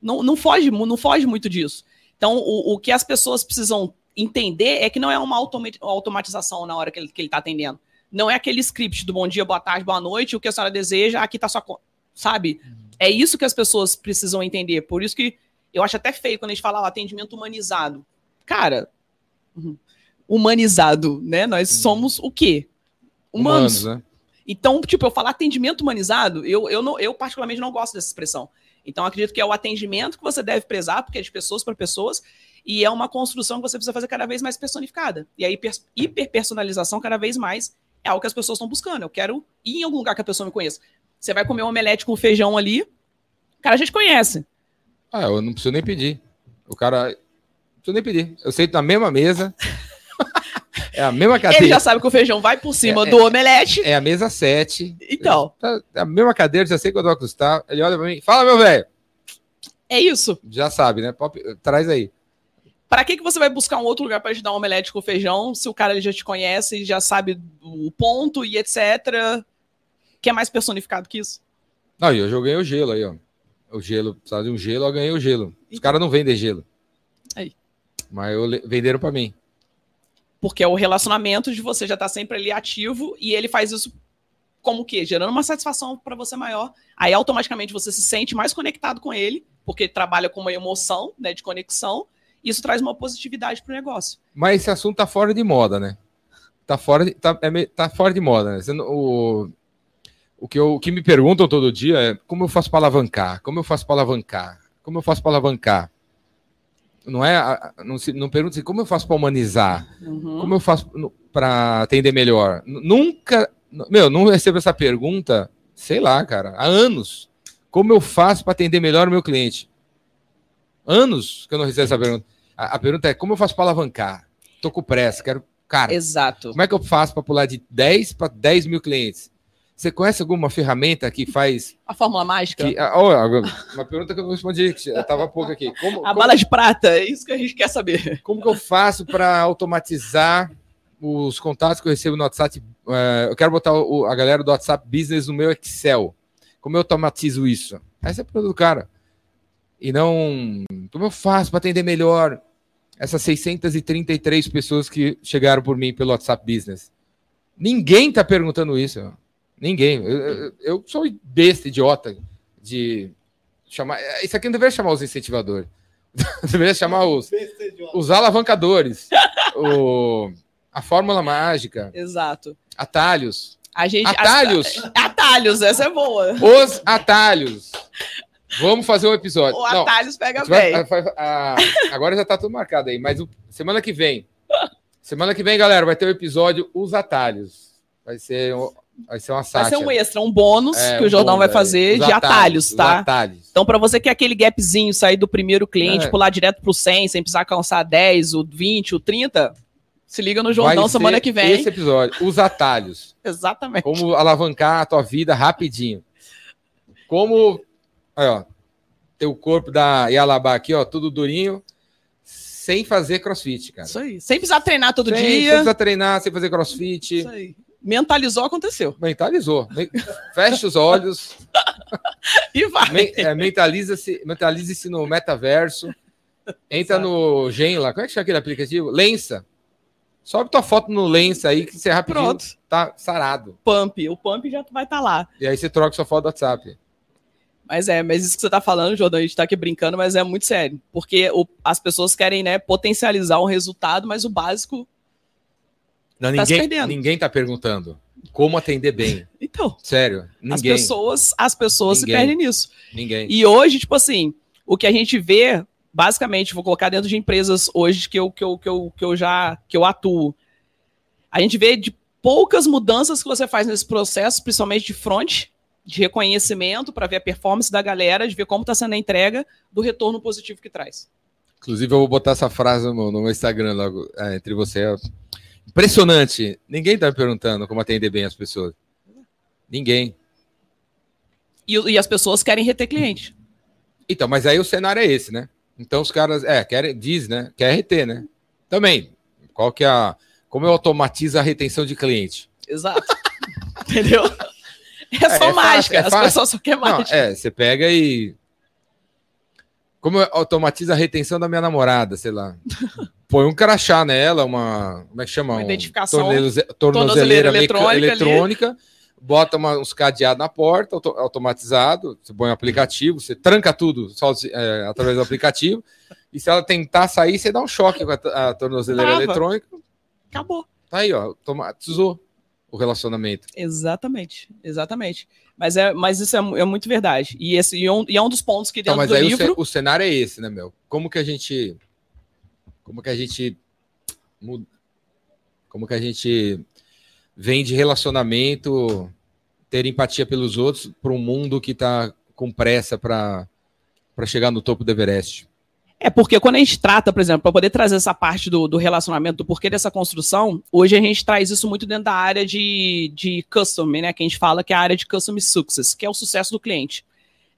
Não, não, foge, não foge muito disso. Então, o, o que as pessoas precisam entender é que não é uma automa- automatização na hora que ele está que ele tá atendendo. Não é aquele script do bom dia, boa tarde, boa noite, o que a senhora deseja, aqui está sua conta. Sabe? É isso que as pessoas precisam entender. Por isso que eu acho até feio quando a gente fala ó, atendimento humanizado. Cara, uhum, humanizado, né? Nós somos o quê? Humanos. Humanos, né? Então, tipo, eu falar atendimento humanizado, eu, eu, não, eu particularmente não gosto dessa expressão. Então, acredito que é o atendimento que você deve prezar, porque é de pessoas para pessoas, e é uma construção que você precisa fazer cada vez mais personificada. E a hiper, hiperpersonalização, cada vez mais, é algo que as pessoas estão buscando. Eu quero ir em algum lugar que a pessoa me conheça. Você vai comer um omelete com feijão ali, cara, a gente conhece. Ah, eu não preciso nem pedir. O cara. Não preciso nem pedir. Eu sento na mesma mesa. É a mesma Ele cadeira. já sabe que o feijão vai por cima É, do omelete. É a mesa 7. Então, Tá, é a mesma cadeira, já sei quando vai custar. Ele olha pra mim, fala, meu velho. é isso. Já sabe, né? Pop- Traz aí. Para que, que você vai buscar um outro lugar para te dar um omelete com feijão se o cara ele já te conhece e já sabe o ponto e etc? Que é mais personificado que isso? Não, e eu joguei o gelo aí, ó. O gelo, precisava de um gelo, eu ganhei o gelo. Os caras não vendem gelo. Aí. Mas eu venderam pra mim. Porque é o relacionamento de você já estar sempre ali ativo e ele faz isso como o quê? Gerando uma satisfação para você maior. Aí automaticamente você se sente mais conectado com ele, porque ele trabalha com uma emoção né, de conexão. Isso traz uma positividade para o negócio. Mas esse assunto tá fora de moda, né? Tá fora de, tá, é tá fora de moda, né? O, o, que eu- o que me perguntam todo dia é como eu faço para alavancar? Como eu faço para alavancar? Como eu faço para alavancar? Não é, não, se, não pergunta assim, como eu faço para humanizar? Uhum. Como eu faço para atender melhor? Nunca, meu, não recebo essa pergunta, sei lá, cara, há anos. Como eu faço para atender melhor o meu cliente? Anos que eu não recebo essa pergunta. A, a pergunta é como eu faço para alavancar? Tô com pressa, quero. Cara, Exato. como é que eu faço para pular de 10 para 10 mil clientes? Você conhece alguma ferramenta que faz. A fórmula mágica? Que, ah, uma pergunta que eu não respondi, que estava pouco aqui. Como, A como- bala de prata, é isso que a gente quer saber. como que eu faço para automatizar os contatos que eu recebo no WhatsApp? É, eu quero botar a galera do WhatsApp Business no meu Excel. Como eu automatizo isso? Essa é a pergunta do cara. E não. Como eu faço para atender melhor essas 633 pessoas que chegaram por mim pelo WhatsApp Business? Ninguém está perguntando isso. Ninguém. Eu, eu- eu sou besta, idiota, de chamar. Isso aqui não deveria chamar os incentivadores. deveria chamar os, os alavancadores, o, a fórmula mágica, Exato. atalhos. A gente, Atalhos! as- atalhos, essa é boa. Os atalhos. Vamos fazer um episódio. O Não, Atalhos pega bem. vai- ah, agora já tá tudo marcado aí, mas o- semana que vem. Semana que vem, galera, vai ter o episódio Os Atalhos. Vai ser, um- vai ser uma Vai sátira. ser um extra, um bônus É, que o Jordão vai fazer é. De atalhos, os tá? atalhos. Então, para você que é aquele gapzinho, sair do primeiro cliente, É. pular direto pro 100, sem precisar alcançar 10, o 20, o 30, se liga no Jordão Vai semana que vem. Esse episódio, Os Atalhos. Exatamente. Como alavancar a tua vida rapidinho. Como, aí, ó, teu corpo da Yalabá aqui, ó, tudo durinho, sem fazer crossfit, cara. Isso aí. Sem precisar treinar todo sem, sem dia. precisar treinar, sem fazer crossfit. Isso aí. Mentalizou, aconteceu. Mentalizou. Me- Fecha os olhos, E vai. men- é, mentaliza-se, mentalize-se no metaverso. Entra Exato. no Gen lá, como é que chama aquele aplicativo? Lensa. Sobe tua foto no Lensa aí, que você rapidinho Pronto. tá sarado. Pump. O pump já vai estar lá. E aí você troca sua foto do WhatsApp. Mas é, mas isso que você tá falando, Jordão, a gente tá aqui brincando, mas é muito sério. Porque o- as pessoas querem, né, potencializar um resultado, mas o básico. Não, Tá se ninguém, perdendo. ninguém tá perguntando como atender bem. Então, Sério, as ninguém. pessoas, as pessoas Ninguém. se perdem nisso. Ninguém. E hoje, tipo assim, o que a gente vê, basicamente, vou colocar dentro de empresas hoje que eu, que eu, que eu, que eu já que eu atuo. A gente vê de poucas mudanças que você faz nesse processo, principalmente de front, de reconhecimento, para ver a performance da galera, de ver como está sendo a entrega, do retorno positivo que traz. Inclusive, eu vou botar essa frase no, no meu Instagram logo é, entre você. Impressionante. Ninguém tá me perguntando como atender bem as pessoas. Ninguém. E, e as pessoas querem reter cliente. Então, mas aí o cenário é esse, né? Então os caras, é, querem, diz, né? Quer RT, né? Também. Qual que é a. Como eu automatizo a retenção de cliente? Exato. Entendeu? É só é fácil, mágica. é as fácil. pessoas só querem Não, mágica. é, você pega e. Como eu automatizo a retenção da minha namorada, sei lá. Põe um crachá nela, uma. Como é que chama? Uma Um identificação. Tornozeleira tornozeleira eletrônica eletrônica. Bota uma- uns cadeados na porta, auto- automatizado. Você põe um aplicativo, você tranca tudo sozinho, é, através do aplicativo. E se ela tentar sair, você dá um choque com a, a tornozeleira Trava. eletrônica. Acabou. Tá aí, ó. Automatizou o relacionamento. Exatamente, exatamente. Mas, é, mas isso é, é muito verdade. E, esse, e, é um, e é um dos pontos que Então, dentro mas do aí livro. o cenário é esse, né, meu? Como que a gente. Como que a gente. muda- Como que a gente vem de relacionamento, ter empatia pelos outros, para um mundo que tá com pressa para chegar no topo do Everest? É porque quando a gente trata, por exemplo, para poder trazer essa parte do, do relacionamento, do porquê dessa construção, hoje a gente traz isso muito dentro da área de, de custom, né? Que a gente fala que é a área de custom success, que é o sucesso do cliente.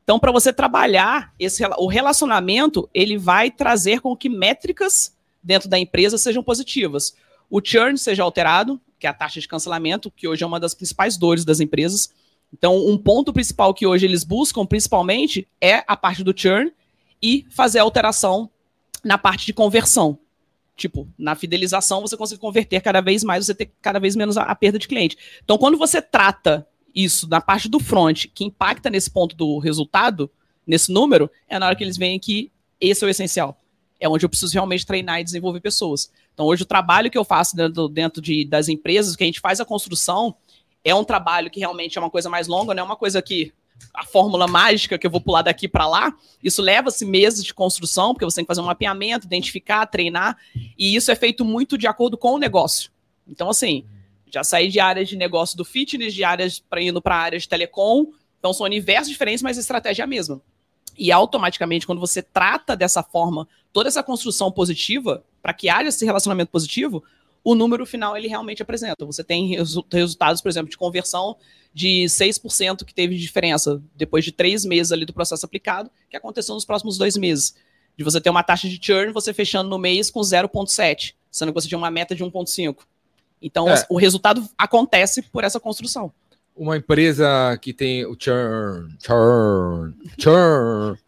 Então, para você trabalhar esse, o relacionamento, ele vai trazer com que métricas dentro da empresa sejam positivas. O churn seja alterado, que é a taxa de cancelamento, que hoje é uma das principais dores das empresas. Então, um ponto principal que hoje eles buscam, principalmente, é a parte do churn e fazer a alteração na parte de conversão. Tipo, na fidelização, você consegue converter cada vez mais, você ter cada vez menos a, a perda de cliente. Então, quando você trata isso na parte do front, que impacta nesse ponto do resultado, nesse número, é na hora que eles veem que esse é o essencial. É onde eu preciso realmente treinar e desenvolver pessoas. Então, hoje, o trabalho que eu faço dentro, dentro de, das empresas, que a gente faz a construção, é um trabalho que realmente é uma coisa mais longa, não é uma coisa que a fórmula mágica que eu vou pular daqui para lá. Isso leva-se meses de construção, porque você tem que fazer um mapeamento, identificar, treinar, e isso é feito muito de acordo com o negócio. Então, assim, já saí de áreas de negócio do fitness, de áreas para indo para áreas de telecom. Então, são universos diferentes, mas a estratégia é a mesma. E automaticamente, quando você trata dessa forma toda essa construção positiva, para que haja esse relacionamento positivo, o número final ele realmente apresenta. Você tem resu resultados, por exemplo, de conversão de 6% que teve de diferença depois de três meses ali do processo aplicado, que aconteceu nos próximos dois meses. De você ter uma taxa de churn, você fechando no mês com 0,7, sendo que você tinha uma meta de 1,5. Então, É. o resultado acontece por essa construção. Uma empresa que tem o churn, churn, churn.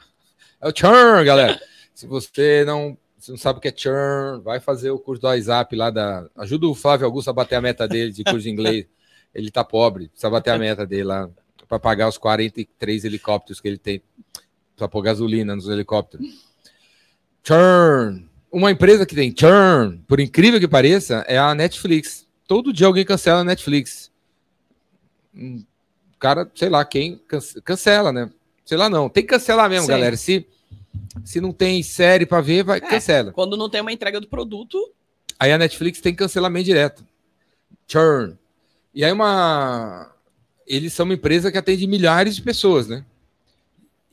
É o churn, galera. Se você não, se não sabe o que é churn, vai fazer o curso do WhatsApp lá da. Ajuda o Flávio Augusto a bater a meta dele de curso de inglês. Ele tá pobre, precisa bater a meta dele lá para pagar os 43 helicópteros que ele tem. Precisa pôr gasolina nos helicópteros. Churn. Uma empresa que tem churn, por incrível que pareça, é a Netflix. Todo dia alguém cancela a Netflix. Hum, O cara, sei lá, quem cance- cancela, né? Sei lá, não. Tem que cancelar mesmo, Sim. galera. Se, se não tem série pra ver, vai, É. cancela. Quando não tem uma entrega do produto, Aí a Netflix tem cancelamento direto. Churn. E aí uma. Eles são uma empresa que atende milhares de pessoas, né?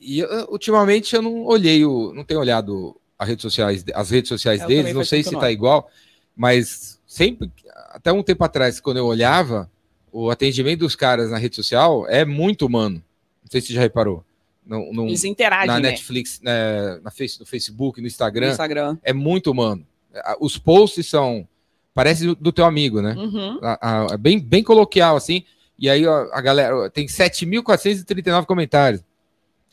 E eu, ultimamente eu não olhei o. não tenho olhado as redes sociais, as redes sociais Eu deles, não sei se não. tá igual, mas sempre, até um tempo atrás, quando eu olhava, o atendimento dos caras na rede social é muito humano. Não sei se você já reparou. Não- eles interagem, na né? Netflix, né, na face, no Facebook, no No Instagram, Instagram. é muito humano. A- Os posts são. Parece do, teu amigo, né? Uhum. A- a- é bem, bem coloquial, assim. E aí ó, a galera tem 7.439 comentários.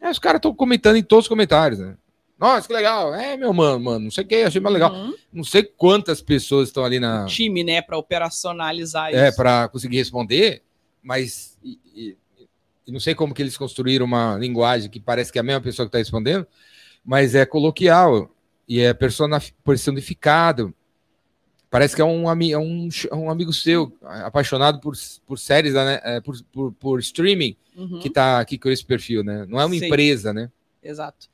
É, os caras estão comentando em todos os comentários, né? Nossa, que legal. É, meu mano, mano, não sei o que, achei mais legal. Uhum. Não sei quantas pessoas estão ali na. Time, né, para operacionalizar É, isso. para conseguir responder, mas. E, e- não sei como que eles construíram uma linguagem que parece que é a mesma pessoa que está respondendo, mas é coloquial e é personificado. Parece que é um, é um, ch- um amigo seu, apaixonado por, por séries, né, é, por, por, por streaming, Uhum. que tá aqui com esse perfil, né? Não é uma Sim. empresa, né? Exato.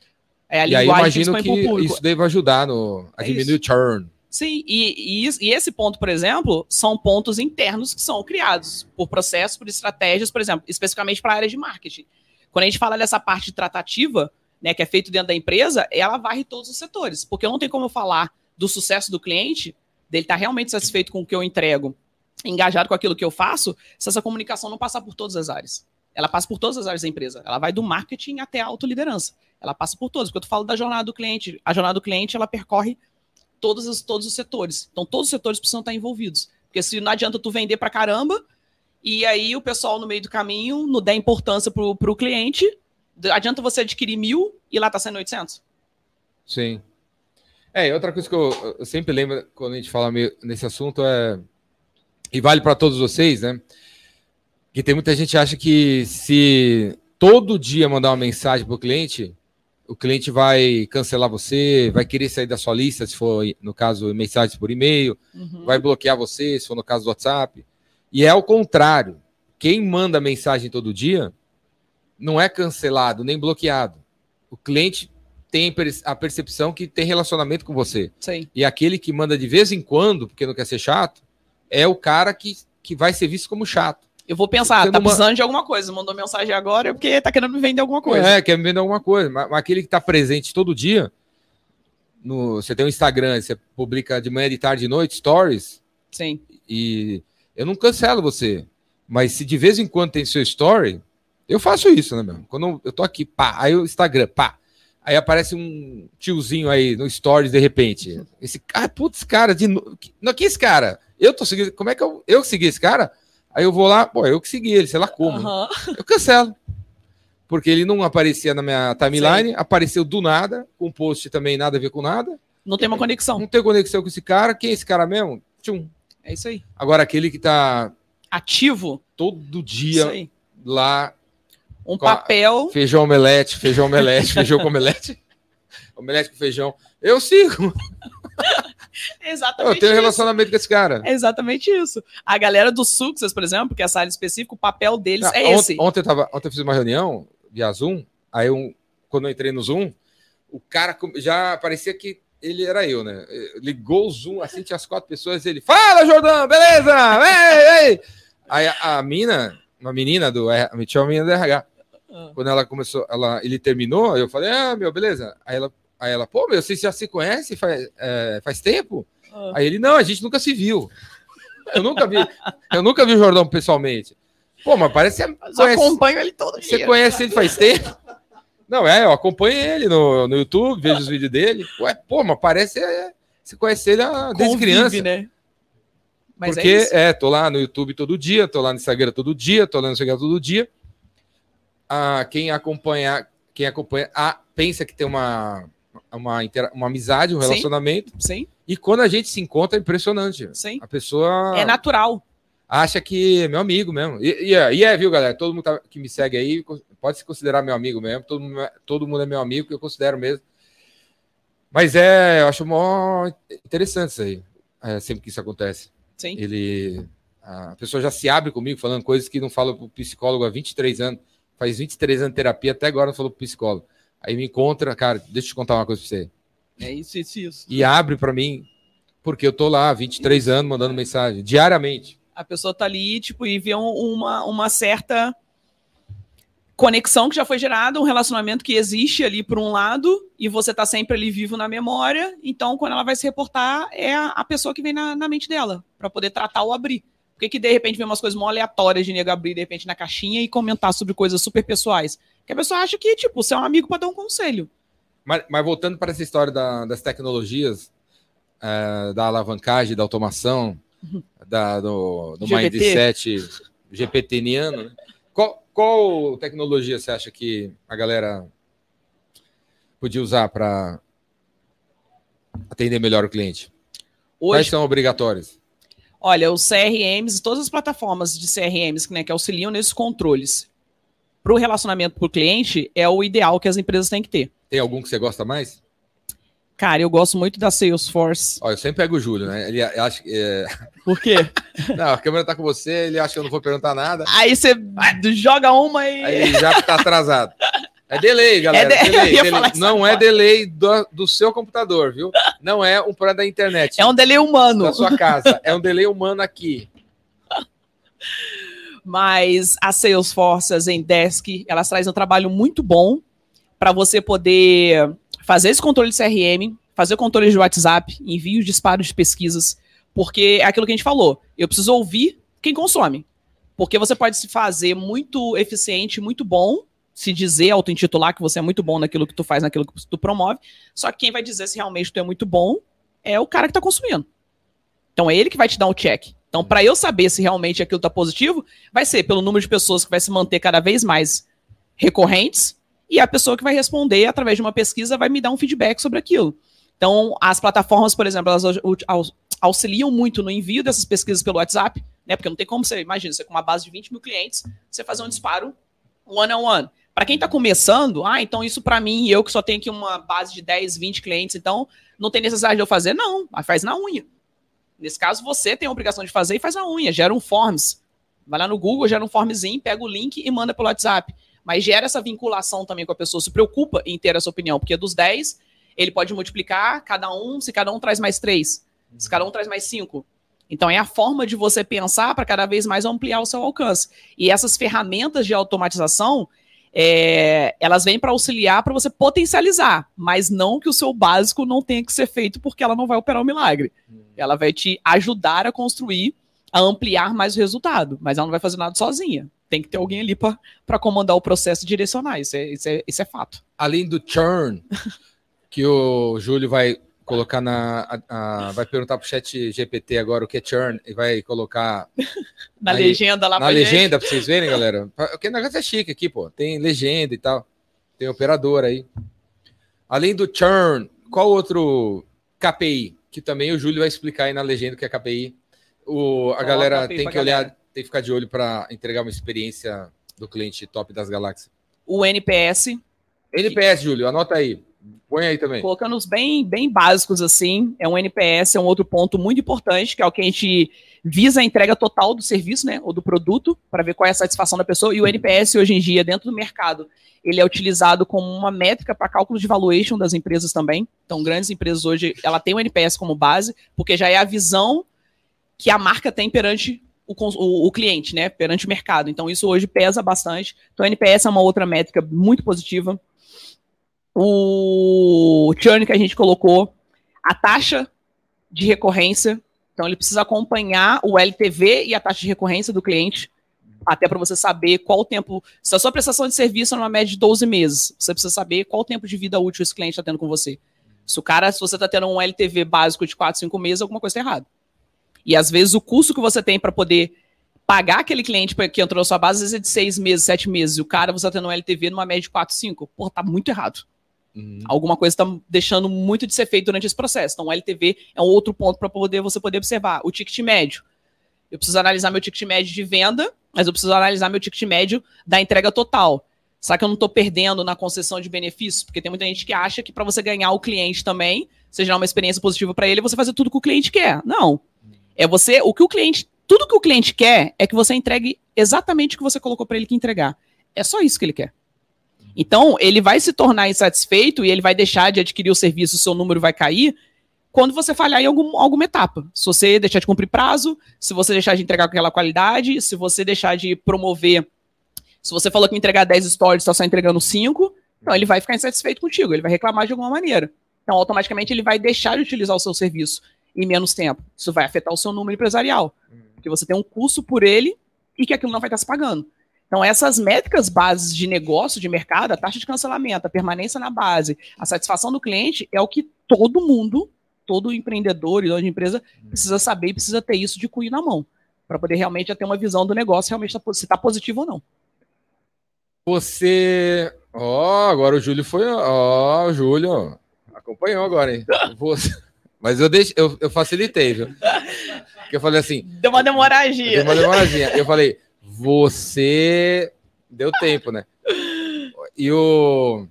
É a E aí que imagino que público. isso deve ajudar no, a É diminuir o churn. Sim, e, e, e esse ponto, por exemplo, são pontos internos que são criados por processos, por estratégias, por exemplo, especificamente para a área de marketing. Quando a gente fala dessa parte de tratativa, né, que é feito dentro da empresa, ela varre todos os setores, porque não tem como eu falar do sucesso do cliente, dele estar realmente satisfeito com o que eu entrego, engajado com aquilo que eu faço, se essa comunicação não passar por todas as áreas. Ela passa por todas as áreas da empresa. Ela vai do marketing até a autoliderança. Ela passa por todas, porque eu falando da jornada do cliente. A jornada do cliente, ela percorre todos os, todos os setores. Então, todos os setores precisam estar envolvidos. Porque se não adianta tu vender pra caramba, e aí o pessoal no meio do caminho não der importância pro, pro cliente, adianta você adquirir mil e lá tá sendo 800? Sim. É, outra coisa que eu, eu sempre lembro quando a gente fala nesse assunto é. E vale para todos vocês, né? Que tem muita gente que acha que se todo dia mandar uma mensagem para o cliente, o cliente vai cancelar você, vai querer sair da sua lista, se for, no caso, mensagens por e-mail, Uhum. vai bloquear você, se for no caso do WhatsApp. E é o contrário. Quem manda mensagem todo dia não é cancelado nem bloqueado. O cliente tem a percepção que tem relacionamento com você. Sim. E aquele que manda de vez em quando, porque não quer ser chato, é o cara que, que vai ser visto como chato. Eu vou pensar, tá precisando de alguma coisa, mandou mensagem agora é porque tá querendo me vender alguma coisa. É, quer me vender alguma coisa. Mas, mas aquele que está presente todo dia, no, você tem um Instagram, você publica de manhã, de tarde, de noite, stories, Sim. e eu não cancelo você. Mas se de vez em quando tem seu story, eu faço isso, né, meu? Quando eu tô aqui, pá, aí o Instagram, pá. Aí aparece um tiozinho aí no stories de repente. Esse cara, putz, cara, de novo. Não, que esse cara? Eu tô seguindo. Como é que eu, eu segui esse cara? Aí eu vou lá, pô, eu que segui ele, sei lá como. Aham. Eu cancelo. Porque ele não aparecia na minha timeline, apareceu do nada, com post também nada a ver com nada. Não tem uma conexão. Não tem conexão com esse cara. Quem é esse cara mesmo? Tchum. É isso aí. Agora, aquele que tá Ativo. todo dia lá, Um Com a- papel. feijão omelete, feijão omelete, feijão com omelete, omelete com feijão. Eu sigo, Exatamente eu tenho relacionamento com esse cara. É exatamente isso. A galera do Success, por exemplo, que é essa área específica, o papel deles Ah, é ont- esse. Ontem, eu tava, ontem eu fiz uma reunião via Zoom, aí eu, quando eu entrei no Zoom, o cara já parecia que ele era eu, né? Ligou o Zoom, assim, tinha as quatro pessoas, ele, fala, Jordão, beleza? Ei, ei! Aí a, a mina, uma menina do tinha uma menina do RH, Ah. quando ela começou, ela, ele terminou, eu falei, ah, meu, beleza. Aí ela, aí ela pô, meu, vocês já se conhecem faz, é, faz tempo? Ah. Aí ele, não, a gente nunca se viu. Eu nunca vi, eu nunca vi o Jordão pessoalmente. Pô, mas parece que você conhece, acompanho ele todo você dia. conhece ele faz tempo. Não, é, eu acompanho ele no, no YouTube, vejo os vídeos dele. Ué, pô, mas parece é, você conhece ele ah, desde Convive, criança. né? Mas Porque é isso. é, tô lá no YouTube todo dia, tô lá no Instagram todo dia, tô lá no Instagram todo dia. Ah, quem acompanha, quem acompanha, ah, pensa que tem uma, uma, intera- uma amizade, um Sim. relacionamento. Sim, E quando a gente se encontra, é impressionante. sim. A pessoa É natural. acha que é meu amigo mesmo. E, e é, e é, viu, galera? Todo mundo tá- que me segue aí pode se considerar meu amigo mesmo. Todo mundo, é- todo mundo é meu amigo, que eu considero mesmo. Mas é, eu acho mó interessante isso aí. é, sempre que isso acontece. Sim. Ele. A pessoa já se abre comigo falando coisas que não fala pro psicólogo há 23 anos. faz 23 anos de terapia, até agora não falou pro psicólogo. Aí me encontra, cara, deixa eu te contar uma coisa pra você. É isso, isso, isso. E abre para mim, porque eu tô lá 23 anos mandando mensagem, diariamente. A pessoa tá ali, tipo, e vê um, uma, uma certa conexão que já foi gerada, um relacionamento que existe ali por um lado, e você tá sempre ali vivo na memória. Então, quando ela vai se reportar, é a, pessoa que vem na, na mente dela, para poder tratar ou abrir. Por que, de repente vem umas coisas mó aleatórias de nego abrir de repente na caixinha e comentar sobre coisas super pessoais? Que a pessoa acha que, tipo, você é um amigo para dar um conselho. Mas, mas, voltando para essa história da, das tecnologias, é, da alavancagem, da automação, uhum. da, do, do mindset GPTiano, né? qual, qual tecnologia você acha que a galera podia usar para atender melhor o cliente? Hoje, Quais são obrigatórios? Olha, os CRMs, todas as plataformas de CRMs né, que auxiliam nesses controles para o relacionamento com o cliente é o ideal que as empresas têm que ter. Tem algum que você gosta mais? Cara, eu gosto muito da Salesforce. Olha, eu sempre pego o Júlio, né? Ele acha que. É... Por quê? não, a câmera tá com você, ele acha que eu não vou perguntar nada. Aí você joga uma e. Aí já tá atrasado. É delay, galera. É de... delay, delay. Não é delay do, do seu computador, viu? Não é um problema da internet. É um delay humano. Da sua casa. É um delay humano aqui. Mas a Salesforce, a Zendesk, elas trazem um trabalho muito bom para você poder fazer esse controle de CRM, fazer controle de WhatsApp, envios, disparos de pesquisas, porque é aquilo que a gente falou. Eu preciso ouvir quem consome. Porque você pode se fazer muito eficiente, muito bom, se dizer, auto-intitular que você é muito bom naquilo que tu faz, naquilo que tu promove. Só que quem vai dizer se realmente tu é muito bom é o cara que está consumindo. Então é ele que vai te dar um check. Então, para eu saber se realmente aquilo está positivo, vai ser pelo número de pessoas que vai se manter cada vez mais recorrentes e a pessoa que vai responder através de uma pesquisa vai me dar um feedback sobre aquilo. Então, as plataformas, por exemplo, elas auxiliam muito no envio dessas pesquisas pelo WhatsApp, né? Porque não tem como você, imagina, você com uma base de 20 mil clientes, você fazer um disparo one-on-one. -on -one. Para quem está começando, ah, então isso para mim, eu que só tenho aqui uma base de 10, 20 clientes, então não tem necessidade de eu fazer? Não, faz na unha. Nesse caso, você tem a obrigação de fazer e faz na unha, gera um forms. Vai lá no Google, gera um formzinho, pega o link e manda pelo WhatsApp. Mas gera essa vinculação também com a pessoa, se preocupa em ter essa opinião, porque dos 10, ele pode multiplicar cada um, se cada um traz mais 3, se cada um traz mais 5. Então é a forma de você pensar para cada vez mais ampliar o seu alcance. E essas ferramentas de automatização, é, elas vêm para auxiliar para você potencializar, mas não que o seu básico não tenha que ser feito porque ela não vai operar o um milagre. Hum. Ela vai te ajudar a construir, a ampliar mais o resultado, mas ela não vai fazer nada sozinha. Tem que ter alguém ali para comandar o processo e direcionar. Isso é, isso, é, isso é fato. Além do churn, que o Júlio vai colocar na. A, a, vai perguntar pro chat GPT agora o que é churn e vai colocar. na aí, legenda lá Na legenda, para vocês verem, galera. Porque o negócio é chique aqui, pô. Tem legenda e tal. Tem operador aí. Além do churn, qual outro KPI? Que também o Júlio vai explicar aí na legenda o que é KPI. O, a galera tem que olhar, galera. tem que ficar de olho para entregar uma experiência do cliente top das galáxias. O NPS. NPS, Júlio, anota aí. Põe aí também. Colocando os bem, bem básicos assim, é um NPS, é um outro ponto muito importante, que é o que a gente visa a entrega total do serviço, né, ou do produto, para ver qual é a satisfação da pessoa. E o NPS hoje em dia dentro do mercado, ele é utilizado como uma métrica para cálculo de valuation das empresas também. Então, grandes empresas hoje, ela tem o NPS como base, porque já é a visão que a marca tem perante o, o, o, cliente, né, perante o mercado. Então, isso hoje pesa bastante. Então, o NPS é uma outra métrica muito positiva o churn que a gente colocou, a taxa de recorrência. Então, ele precisa acompanhar o LTV e a taxa de recorrência do cliente, até para você saber qual o tempo. Se a sua prestação de serviço é numa média de 12 meses, você precisa saber qual o tempo de vida útil esse cliente está tendo com você. Se o cara, se você está tendo um LTV básico de 4, 5 meses, alguma coisa está errada. E às vezes o custo que você tem para poder pagar aquele cliente que entrou na sua base, às vezes é de 6 meses, 7 meses, e o cara você está tendo um LTV numa média de 4, 5. Pô, tá muito errado. Uhum. Alguma coisa está deixando muito de ser feito durante esse processo. Então, o LTV é um outro ponto para poder você poder observar. O ticket médio. Eu preciso analisar meu ticket médio de venda, mas eu preciso analisar meu ticket médio da entrega total. Será que eu não estou perdendo na concessão de benefícios? Porque tem muita gente que acha que para você ganhar o cliente também, seja uma experiência positiva para ele, você fazer tudo que o cliente quer. Não. É você, o que o cliente, tudo que o cliente quer é que você entregue exatamente o que você colocou para ele que entregar. É só isso que ele quer. Então, ele vai se tornar insatisfeito e ele vai deixar de adquirir o serviço, seu número vai cair quando você falhar em algum, alguma etapa. Se você deixar de cumprir prazo, se você deixar de entregar aquela qualidade, se você deixar de promover. Se você falou que entregar 10 stories, está só entregando 5, então ele vai ficar insatisfeito contigo, ele vai reclamar de alguma maneira. Então, automaticamente, ele vai deixar de utilizar o seu serviço em menos tempo. Isso vai afetar o seu número empresarial. Porque você tem um custo por ele e que aquilo não vai estar se pagando. Então, essas métricas bases de negócio, de mercado, a taxa de cancelamento, a permanência na base, a satisfação do cliente, é o que todo mundo, todo empreendedor e dono de empresa precisa saber e precisa ter isso de cunho na mão, para poder realmente ter uma visão do negócio, realmente tá se está positivo ou não. Você. Ó, oh, agora o Júlio foi. Ó, oh, o Júlio acompanhou agora, hein? Você... Mas eu, deixo, eu, eu facilitei, viu? Porque eu falei assim. Deu uma demoradinha. Deu uma demoradinha. Eu falei, você deu tempo, né? E o.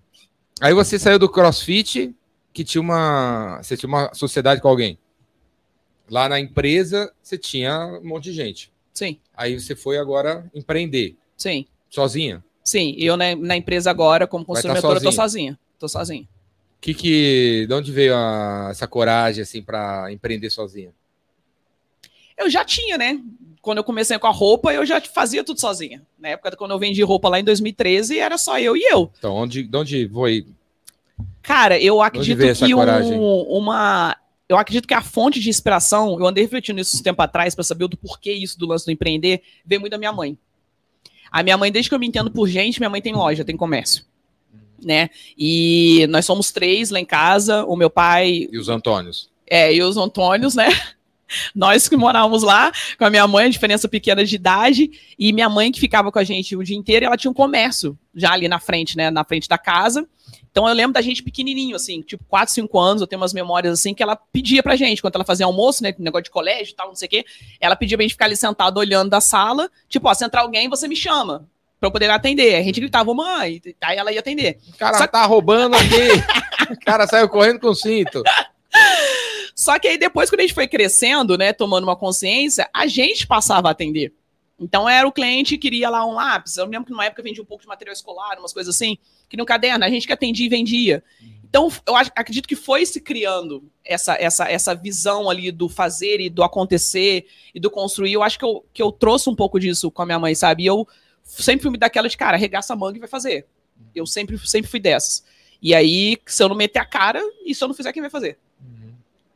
Aí você saiu do CrossFit, que tinha uma. Você tinha uma sociedade com alguém. Lá na empresa, você tinha um monte de gente. Sim. Aí você foi agora empreender. Sim. Sozinha? Sim. E eu na, na empresa agora, como consultora, tá eu tô sozinha. Tô sozinha. Que que, de onde veio a, essa coragem assim para empreender sozinha? Eu já tinha, né? Quando eu comecei com a roupa, eu já fazia tudo sozinha. Na época, quando eu vendi roupa lá em 2013, era só eu e eu. Então, onde, de onde foi? Cara, eu acredito que um, uma. Eu acredito que a fonte de inspiração, eu andei refletindo isso um tempo atrás para saber do porquê isso do lance do empreender, veio muito da minha mãe. A minha mãe, desde que eu me entendo por gente, minha mãe tem loja, tem comércio. Né? E nós somos três lá em casa, o meu pai. E os Antônios. É, e os Antônios, né? Nós que morávamos lá com a minha mãe, a diferença pequena de idade, e minha mãe que ficava com a gente o dia inteiro, ela tinha um comércio já ali na frente, né, na frente da casa. Então eu lembro da gente pequenininho, assim, tipo 4, 5 anos, eu tenho umas memórias assim que ela pedia pra gente, quando ela fazia almoço, né, negócio de colégio e tal, não sei o quê, ela pedia pra gente ficar ali sentado olhando da sala, tipo, ó, se entrar alguém, você me chama, pra eu poder atender. A gente gritava, mãe, aí ela ia atender. O cara Só... tá roubando aqui. o cara saiu correndo com cinto. Só que aí depois, quando a gente foi crescendo, né, tomando uma consciência, a gente passava a atender. Então era o cliente que queria lá um lápis. Eu lembro que numa época vendia um pouco de material escolar, umas coisas assim, que no caderno, a gente que atendia e vendia. Então, eu acredito que foi se criando essa, essa, essa visão ali do fazer e do acontecer e do construir. Eu acho que eu, que eu trouxe um pouco disso com a minha mãe, sabe? E eu sempre fui daquela de, cara, arregaça a manga e vai fazer. Eu sempre, sempre fui dessas. E aí, se eu não meter a cara, e se eu não fizer, quem vai fazer?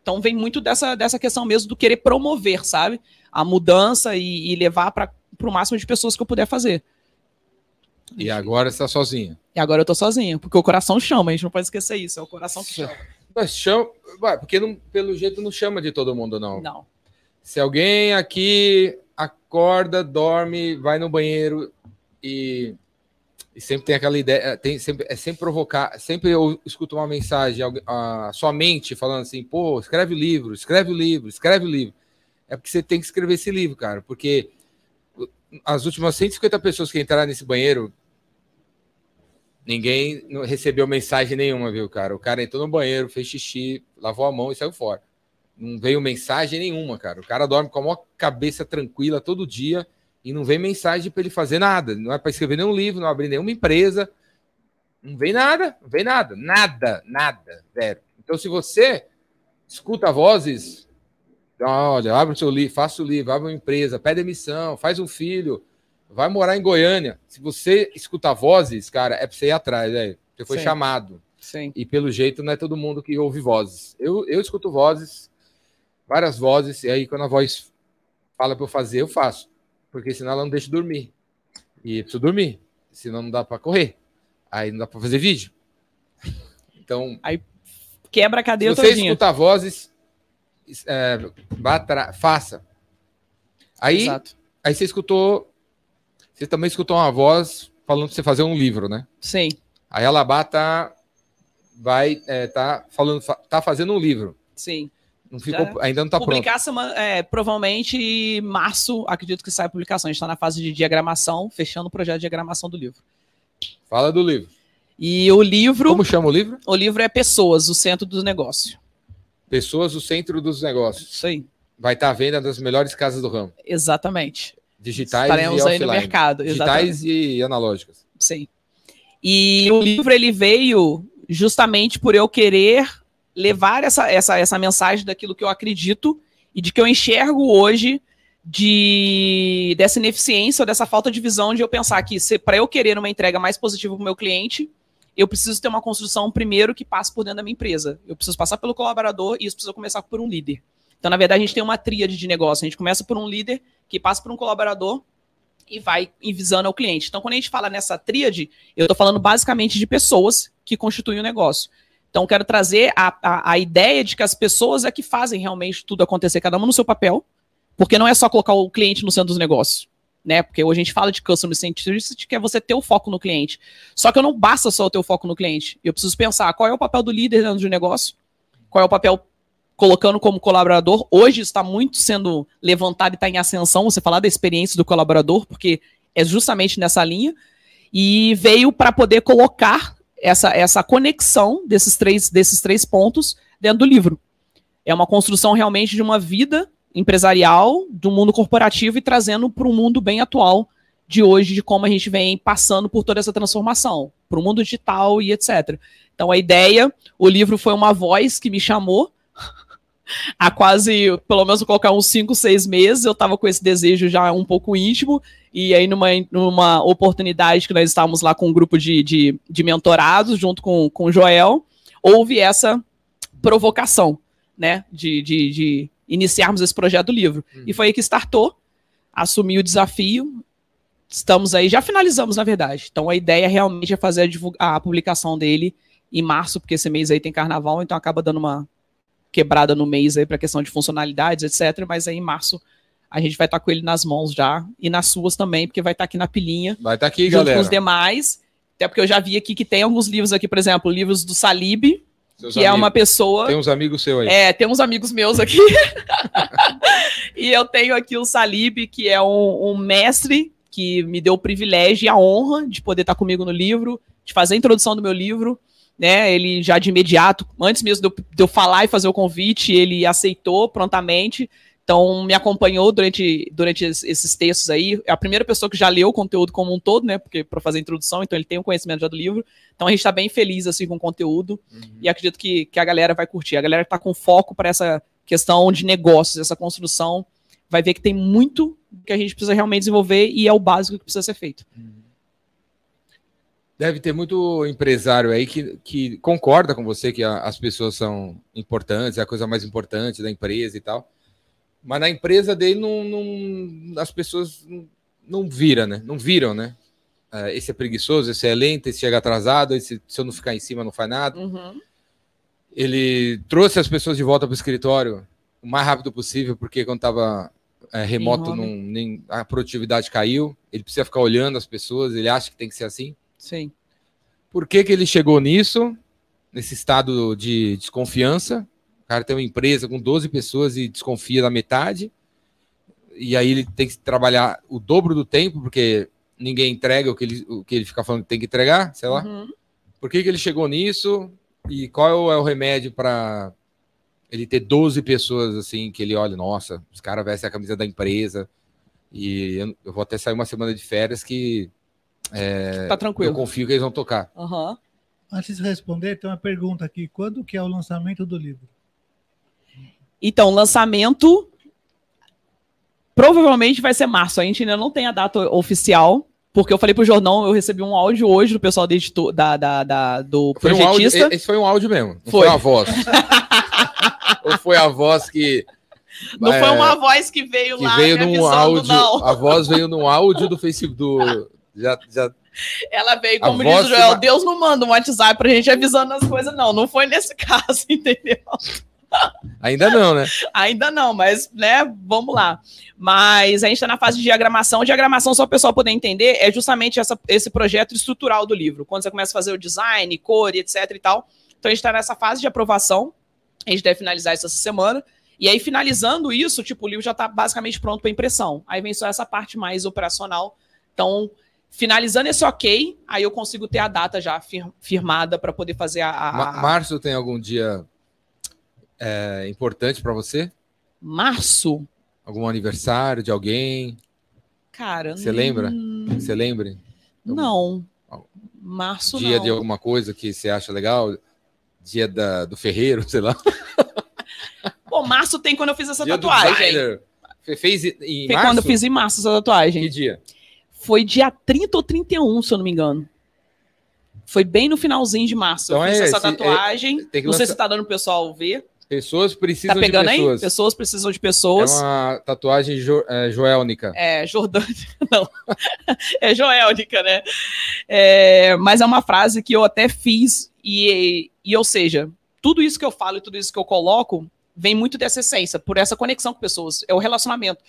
Então vem muito dessa, dessa questão mesmo do querer promover, sabe? A mudança e, e levar para o máximo de pessoas que eu puder fazer. E agora você está sozinha. E agora eu tô sozinha, porque o coração chama, a gente não pode esquecer isso, é o coração que chama. Mas chama, porque não, pelo jeito não chama de todo mundo, não. Não. Se alguém aqui acorda, dorme, vai no banheiro e e sempre tem aquela ideia, é, tem sempre, é sempre provocar, sempre eu escuto uma mensagem, a, a sua mente falando assim, pô, escreve o livro, escreve o livro, escreve o livro. É porque você tem que escrever esse livro, cara, porque as últimas 150 pessoas que entraram nesse banheiro, ninguém recebeu mensagem nenhuma, viu, cara? O cara entrou no banheiro, fez xixi, lavou a mão e saiu fora. Não veio mensagem nenhuma, cara. O cara dorme com a maior cabeça tranquila todo dia e não vem mensagem para ele fazer nada. Não é para escrever nenhum livro, não abrir nenhuma empresa. Não vem nada, não vem nada. Nada, nada, zero. Então, se você escuta vozes, olha, abre o seu livro, faça o livro, abre uma empresa, pede emissão, faz um filho, vai morar em Goiânia. Se você escuta vozes, cara, é para você ir atrás, velho. Você foi Sim. chamado. Sim. E pelo jeito não é todo mundo que ouve vozes. Eu, eu escuto vozes, várias vozes, e aí quando a voz fala para eu fazer, eu faço porque senão ela não deixa dormir. E preciso dormir, senão não dá para correr. Aí não dá para fazer vídeo. Então. Aí quebra a cadeia Se você todinha. escuta vozes, é, faça. Aí, Exato. aí você escutou. Você também escutou uma voz falando para você fazer um livro, né? Sim. Aí a Labá tá, vai, é, tá falando, tá fazendo um livro. Sim. Não ficou, Já ainda não está pronto. Publicar semana, é, provavelmente março, acredito que sai a publicação. A gente está na fase de diagramação, fechando o projeto de diagramação do livro. Fala do livro. E o livro. Como chama o livro? O livro é Pessoas, o Centro dos Negócios. Pessoas, o Centro dos Negócios. Isso aí. Vai estar à venda das melhores casas do ramo. Exatamente. Digitais Estaremos e offline. aí no mercado. Digitais exatamente. e analógicas. Sim. E o livro ele veio justamente por eu querer levar essa, essa, essa mensagem daquilo que eu acredito e de que eu enxergo hoje de dessa ineficiência ou dessa falta de visão de eu pensar que para eu querer uma entrega mais positiva para o meu cliente, eu preciso ter uma construção primeiro que passe por dentro da minha empresa. Eu preciso passar pelo colaborador e isso precisa começar por um líder. Então, na verdade, a gente tem uma tríade de negócio. A gente começa por um líder que passa por um colaborador e vai visando ao cliente. Então, quando a gente fala nessa tríade, eu estou falando basicamente de pessoas que constituem o negócio. Então, quero trazer a, a, a, ideia de que as pessoas é que fazem realmente tudo acontecer, cada uma no seu papel, porque não é só colocar o cliente no centro dos negócios. Né? Porque hoje a gente fala de customer centricity, que é você ter o foco no cliente. Só que não basta só ter o foco no cliente. Eu preciso pensar qual é o papel do líder dentro do negócio, qual é o papel colocando como colaborador. Hoje está muito sendo levantado e está em ascensão você falar da experiência do colaborador, porque é justamente nessa linha. E veio para poder colocar essa, essa conexão desses três, desses três pontos dentro do livro. É uma construção realmente de uma vida empresarial, do mundo corporativo e trazendo para o mundo bem atual de hoje, de como a gente vem passando por toda essa transformação, para o mundo digital e etc. Então, a ideia, o livro foi uma voz que me chamou há quase, pelo menos, colocar uns 5, 6 meses. Eu estava com esse desejo já um pouco íntimo. E aí, numa, numa oportunidade que nós estávamos lá com um grupo de, de, de mentorados, junto com, com o Joel, houve essa provocação, né, de, de, de iniciarmos esse projeto do livro. Uhum. E foi aí que startou, assumi o desafio. Estamos aí, já finalizamos, na verdade. Então, a ideia realmente é fazer a, a publicação dele em março, porque esse mês aí tem carnaval, então acaba dando uma quebrada no mês aí para questão de funcionalidades, etc. Mas aí em março a gente vai estar tá com ele nas mãos já e nas suas também, porque vai estar tá aqui na pilinha. Vai estar tá aqui, junto galera. com os demais. Até porque eu já vi aqui que tem alguns livros aqui, por exemplo, livros do Salib, Seus que amigos. é uma pessoa. Tem uns amigos seus aí. É, tem uns amigos meus aqui. e eu tenho aqui o Salib, que é um, um, mestre que me deu o privilégio e a honra de poder estar comigo no livro, de fazer a introdução do meu livro né? Ele já de imediato, antes mesmo de eu, de eu falar e fazer o convite, ele aceitou prontamente. Então, me acompanhou durante, durante esses textos aí. É a primeira pessoa que já leu o conteúdo como um todo, né? Porque para fazer a introdução, então ele tem o um conhecimento já do livro. Então a gente está bem feliz assim com o conteúdo uhum. e acredito que, que a galera vai curtir. A galera que está com foco para essa questão de negócios, essa construção, vai ver que tem muito que a gente precisa realmente desenvolver e é o básico que precisa ser feito. Uhum. Deve ter muito empresário aí que, que concorda com você que a, as pessoas são importantes, é a coisa mais importante da empresa e tal. Mas na empresa dele não, não as pessoas não, não viram, né? Não viram, né? É, esse é preguiçoso, esse é lento, esse chega atrasado, esse, se eu não ficar em cima não faz nada. Uhum. Ele trouxe as pessoas de volta para o escritório o mais rápido possível, porque quando estava é, remoto, não, nem, a produtividade caiu. Ele precisa ficar olhando as pessoas, ele acha que tem que ser assim. Sim. Por que, que ele chegou nisso? Nesse estado de desconfiança. O cara tem uma empresa com 12 pessoas e desconfia da metade. E aí ele tem que trabalhar o dobro do tempo, porque ninguém entrega o que ele, o que ele fica falando que tem que entregar, sei lá. Uhum. Por que, que ele chegou nisso? E qual é o remédio para ele ter 12 pessoas assim que ele olha, nossa, os caras vestem a camisa da empresa. E eu, eu vou até sair uma semana de férias que é, tá tranquilo. Eu confio que eles vão tocar. Uhum. Antes de responder, tem uma pergunta aqui. Quando que é o lançamento do livro? Então, lançamento provavelmente vai ser março. A gente ainda não tem a data oficial, porque eu falei pro Jornal, eu recebi um áudio hoje do pessoal do, editor, da, da, da, do foi projetista. Um áudio, esse foi um áudio mesmo, não foi, foi a voz. Ou foi a voz que... Não é, foi uma voz que veio que lá veio num áudio, não. A voz veio num áudio do Facebook, do, já, já... Ela veio, como diz o Joel, Deus não manda um WhatsApp pra gente avisando as coisas, não. Não foi nesse caso, entendeu? Ainda não, né? Ainda não, mas, né, vamos lá. Mas a gente está na fase de diagramação. Diagramação, só o pessoal poder entender, é justamente essa, esse projeto estrutural do livro. Quando você começa a fazer o design, cor, etc e tal. Então a gente está nessa fase de aprovação. A gente deve finalizar isso essa semana. E aí, finalizando isso, tipo, o livro já está basicamente pronto para impressão. Aí vem só essa parte mais operacional. Então, Finalizando esse ok, aí eu consigo ter a data já fir firmada para poder fazer a, a... Março tem algum dia é, importante para você? Março? Algum aniversário de alguém? Cara, você lembra? Você lembra? Não. Março Dia não. de alguma coisa que você acha legal? Dia da, do ferreiro, sei lá. Pô, março tem quando eu fiz essa dia tatuagem. fez em- Foi março? quando eu fiz em março essa tatuagem. Que dia? Foi dia 30 ou 31, se eu não me engano. Foi bem no finalzinho de março. Então eu fiz é essa é- tatuagem. que não sei lançar- se tá dando pro pessoal ver. Pessoas precisam Tá de pegando aí? pessoas. Pessoas precisam de É pessoas. uma tatuagem jo, é, joelnica. É, Jordânia, não. É joélnica, né? É, mas é uma frase que eu até fiz, e, e, ou seja, tudo isso que eu falo e tudo isso que eu coloco vem muito dessa essência, por essa conexão com pessoas, é o relacionamento.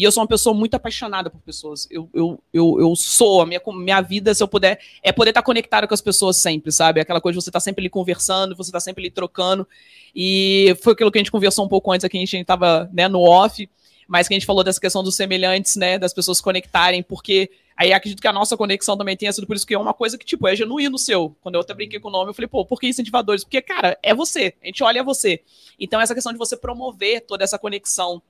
E eu sou uma pessoa muito apaixonada por pessoas. Eu, eu, eu, eu sou, a minha, minha vida, se eu puder, é poder estar conectado com as pessoas sempre, sabe? Aquela coisa de você estar sempre ali conversando, você estar sempre ali trocando. E foi aquilo que a gente conversou um pouco antes aqui, a gente estava né, no off, mas que a gente falou dessa questão dos semelhantes, né? Das pessoas conectarem, porque aí acredito que a nossa conexão também tenha sido por isso que é uma coisa que, tipo, é genuíno seu. Quando eu até brinquei com o nome, eu falei, pô, por que incentivadores? Porque, cara, é você. A gente olha você. Então, essa questão de você promover toda essa conexão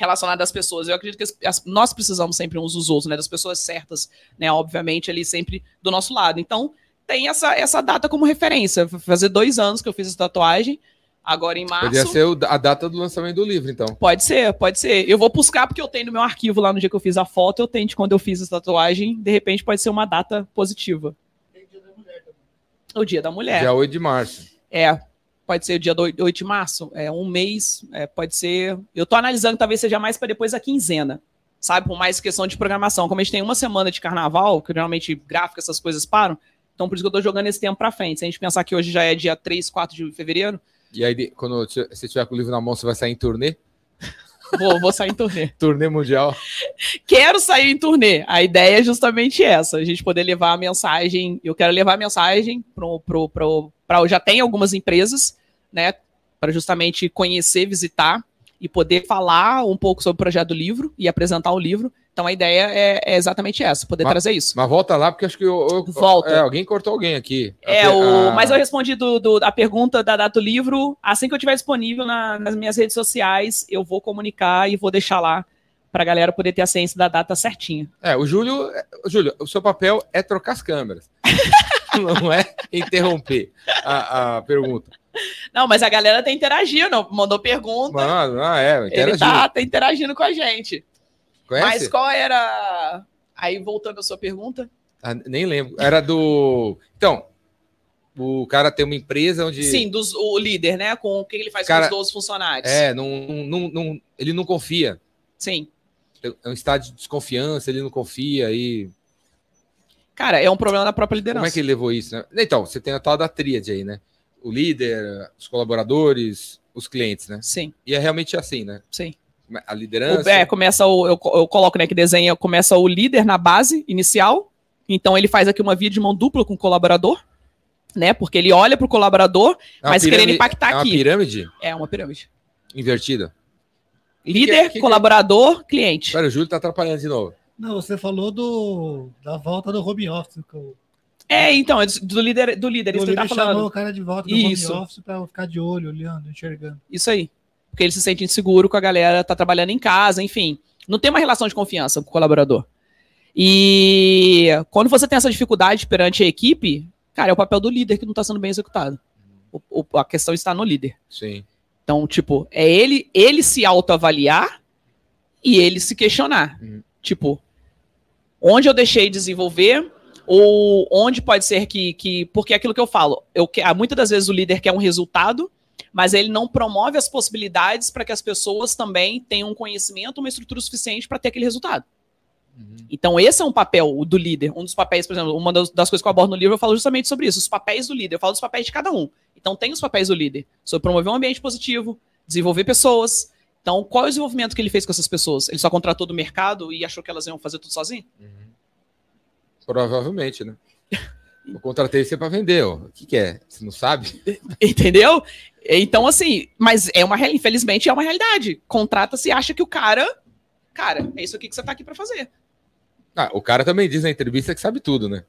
relacionada às pessoas. Eu acredito que as- as- nós precisamos sempre uns dos outros, né? Das pessoas certas, né? Obviamente, ali sempre do nosso lado. Então, tem essa, essa data como referência. Fazer dois anos que eu fiz essa tatuagem, agora em março. Poderia ser o- a data do lançamento do livro, então. Pode ser, pode ser. Eu vou buscar porque eu tenho no meu arquivo lá no dia que eu fiz a foto, eu tenho de quando eu fiz essa tatuagem, de repente pode ser uma data positiva. O dia da mulher. Dia 8 de março. É, pode ser o dia do 8 de março, é um mês, é, pode ser. Eu tô analisando que talvez seja mais para depois da quinzena, sabe? Por mais questão de programação. Como a gente tem uma semana de carnaval, que geralmente gráfico, essas coisas param, então por isso que eu tô jogando esse tempo pra frente. Se a gente pensar que hoje já é dia 3, 4 de fevereiro, E aí, quando você estiver com o livro na mão, você vai sair em turnê? vou, vou sair em turnê. Turnê mundial. quero sair em turnê. A ideia é justamente essa, a gente poder levar a mensagem. Eu quero levar a mensagem pro, pro, pro, pra, já tem algumas empresas, né, para justamente conhecer, visitar e poder falar um pouco sobre o projeto do livro e apresentar o livro. Então a ideia é, é exatamente essa, poder Mas- trazer isso. Mas volta lá, porque acho que eu, eu- Volta. é, alguém cortou alguém aqui. É, A- o, a- mas eu respondi do, do- a pergunta da data do livro. Assim que eu tiver disponível na- nas minhas redes sociais, eu vou comunicar e vou deixar lá para a galera poder ter a ciência da data certinha. É, o Júlio, é, Júlio, o seu papel é trocar as câmeras. Não é interromper a, a pergunta. Não, mas a galera tá interagindo, mandou pergunta. Mano, ah, é, Ele interagindo. tá, tá interagindo com a gente. Mas Conhece? qual era. Aí, voltando à sua pergunta. Ah, nem lembro. Era do. Então, o cara tem uma empresa onde. Sim, dos, o líder, né? Com o que ele faz Cara, com os 12 funcionários. É, não, não, não- ele não confia. Sim. É um estado de desconfiança, ele não confia e. Cara, é um problema da própria liderança. Como é que ele levou isso, né? Então, você tem a tal da tríade aí, né? O líder, os colaboradores, os clientes, né? Sim, E é realmente assim, né? sim. A O, liderança. é, começa o. Eu, eu coloco, né, que desenha, começa o líder na base inicial. Então ele faz aqui uma via de mão dupla com o colaborador, né? Porque ele olha pro colaborador, é uma mas querendo pirâmide- impactar é uma aqui. pirâmide é uma pirâmide. invertida. Líder, que- que- colaborador, cliente. Pera, o Júlio tá atrapalhando de novo. Não, você falou do, da volta do home office. Que o, É, então, é do líder, do líder, o isso que ele tá líder chamou falando. o cara de volta do Isso. home office para ficar de olho, olhando, enxergando. Isso aí. Porque ele se sente inseguro com a galera, tá trabalhando em casa, enfim. Não tem uma relação de confiança com o colaborador. E quando você tem essa dificuldade perante a equipe, cara, é o papel do líder que não tá sendo bem executado. O- o- a questão está no líder. Sim. Então, tipo, é ele, ele se autoavaliar e ele se questionar. Uhum. Tipo, onde eu deixei de desenvolver ou onde pode ser que, que porque é aquilo que eu falo, eu que, ah, muitas das vezes o líder quer um resultado, mas ele não promove as possibilidades para que as pessoas também tenham um conhecimento, uma estrutura suficiente para ter aquele resultado. Uhum. Então, esse é um papel do líder. Um dos papéis, por exemplo, uma das, das coisas que eu abordo no livro, eu falo justamente sobre isso, os papéis do líder. Eu falo dos papéis de cada um. Então, tem os papéis do líder. Sobre promover um ambiente positivo, desenvolver pessoas. Então, qual é o desenvolvimento que ele fez com essas pessoas? Ele só contratou do mercado e achou que elas iam fazer tudo sozinho? Uhum. Provavelmente, né? Eu contratei você para vender, ó. O que, que é? Você não sabe? Entendeu? Então, assim, mas é uma real- infelizmente é uma realidade. Contrata-se e acha que o cara, cara, é isso aqui que você tá aqui para fazer. Ah, o cara também diz na entrevista que sabe tudo, né?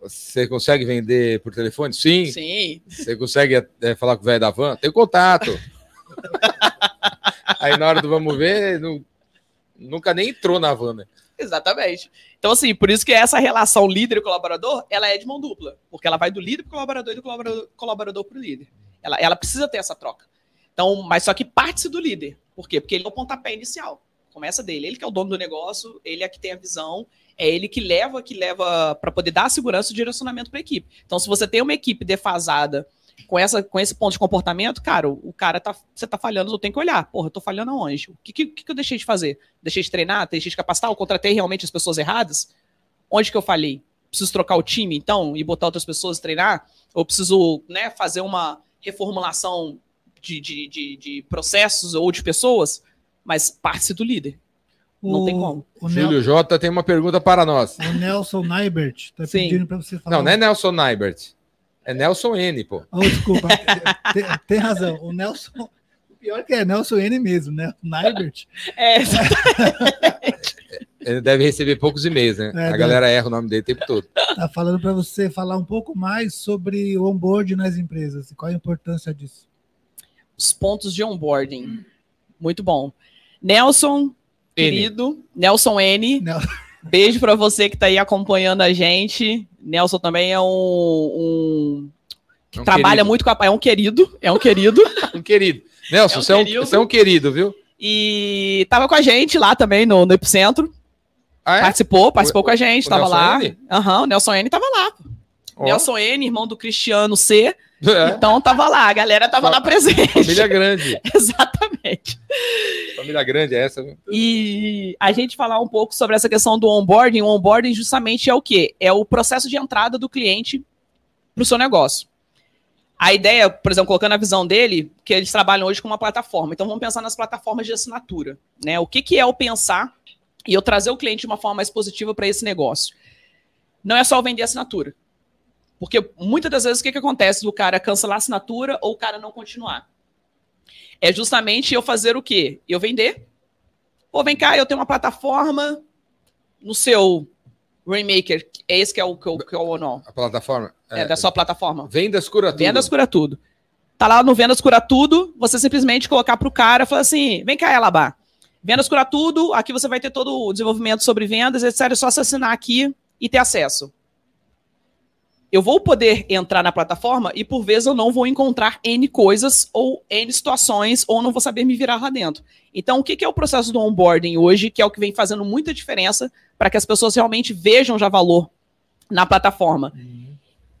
Você consegue vender por telefone? Sim. Sim. Você consegue é, falar com o velho da van? Tem contato. Aí na hora do vamos ver, não- nunca nem entrou na van, né? Exatamente. Então, assim, por isso que essa relação líder e colaborador, ela é de mão dupla. Porque ela vai do líder para o colaborador e do colaborador, colaborador para o líder. Ela, ela precisa ter essa troca. Então, mas só que parte-se do líder. Por quê? Porque ele é o pontapé inicial. Começa dele. Ele que é o dono do negócio, ele é que tem a visão, é ele que leva, que leva para poder dar segurança e direcionamento para a equipe. Então, se você tem uma equipe defasada com, essa, com esse ponto de comportamento, cara, o, o cara tá. Você tá falhando, eu tenho que olhar. Porra, eu tô falhando aonde? O que, que, que eu deixei de fazer? Deixei de treinar? Deixei de capacitar? Eu contratei realmente as pessoas erradas? Onde que eu falhei? Preciso trocar o time, então, e botar outras pessoas treinar? Ou preciso né, fazer uma reformulação de, de, de, de processos ou de pessoas? Mas parte do líder. Não tem como. O Júlio Nel... J tem uma pergunta para nós. O Nelson Naibert tá Sim. pedindo para você falar. Não, não é Nelson Naibert. É Nelson N, pô. Oh, desculpa, tem, tem, razão. O Nelson. O pior que é Nelson N mesmo, né? Naibert. É, Ele deve receber poucos e-mails, né? É, a galera erra o nome dele o tempo todo. Tá falando para você falar um pouco mais sobre o onboarding nas empresas e qual a importância disso. Os pontos de onboarding. Muito bom. Nelson, N. querido, Nelson N. Nelson. Beijo para você que está aí acompanhando a gente. Nelson também é um, um que é um trabalha querido. muito com a é um querido, é um querido, um querido. Nelson, é um você, querido. É um, você é um querido, viu? E tava com a gente lá também no, no Epicentro. Ah, é? Participou, participou o, com a gente, o tava Nelson lá. Aham, uhum, o Nelson N tava lá. Oh. Nelson N, irmão do Cristiano C. É. Então tava lá, a galera tava lá presente. Família grande. Exatamente. Família grande é essa, viu? E a gente falar um pouco sobre essa questão do onboarding. O onboarding justamente é o quê? É o processo de entrada do cliente para o seu negócio. A ideia, por exemplo, colocando a visão dele, que eles trabalham hoje com uma plataforma. Então vamos pensar nas plataformas de assinatura. Né? O que, que é o pensar e eu trazer o cliente de uma forma mais positiva para esse negócio? Não é só vender assinatura. Porque muitas das vezes o que, que acontece do cara cancelar a assinatura ou o cara não continuar? É justamente eu fazer o quê? Eu vender. Pô, vem cá, eu tenho uma plataforma no seu Rainmaker. É esse que é o que, que é o não? A plataforma? É, é, da sua plataforma. Vendas cura tudo. Vendas cura tudo. Tá lá no Vendas cura tudo, você simplesmente colocar para o cara e falar assim: vem cá, Elabá. Vendas cura tudo, aqui você vai ter todo o desenvolvimento sobre vendas, etc. É só assinar aqui e ter acesso eu vou poder entrar na plataforma e por vezes eu não vou encontrar N coisas ou N situações ou não vou saber me virar lá dentro. Então, o que é o processo do onboarding hoje, que é o que vem fazendo muita diferença para que as pessoas realmente vejam já valor na plataforma? Uhum.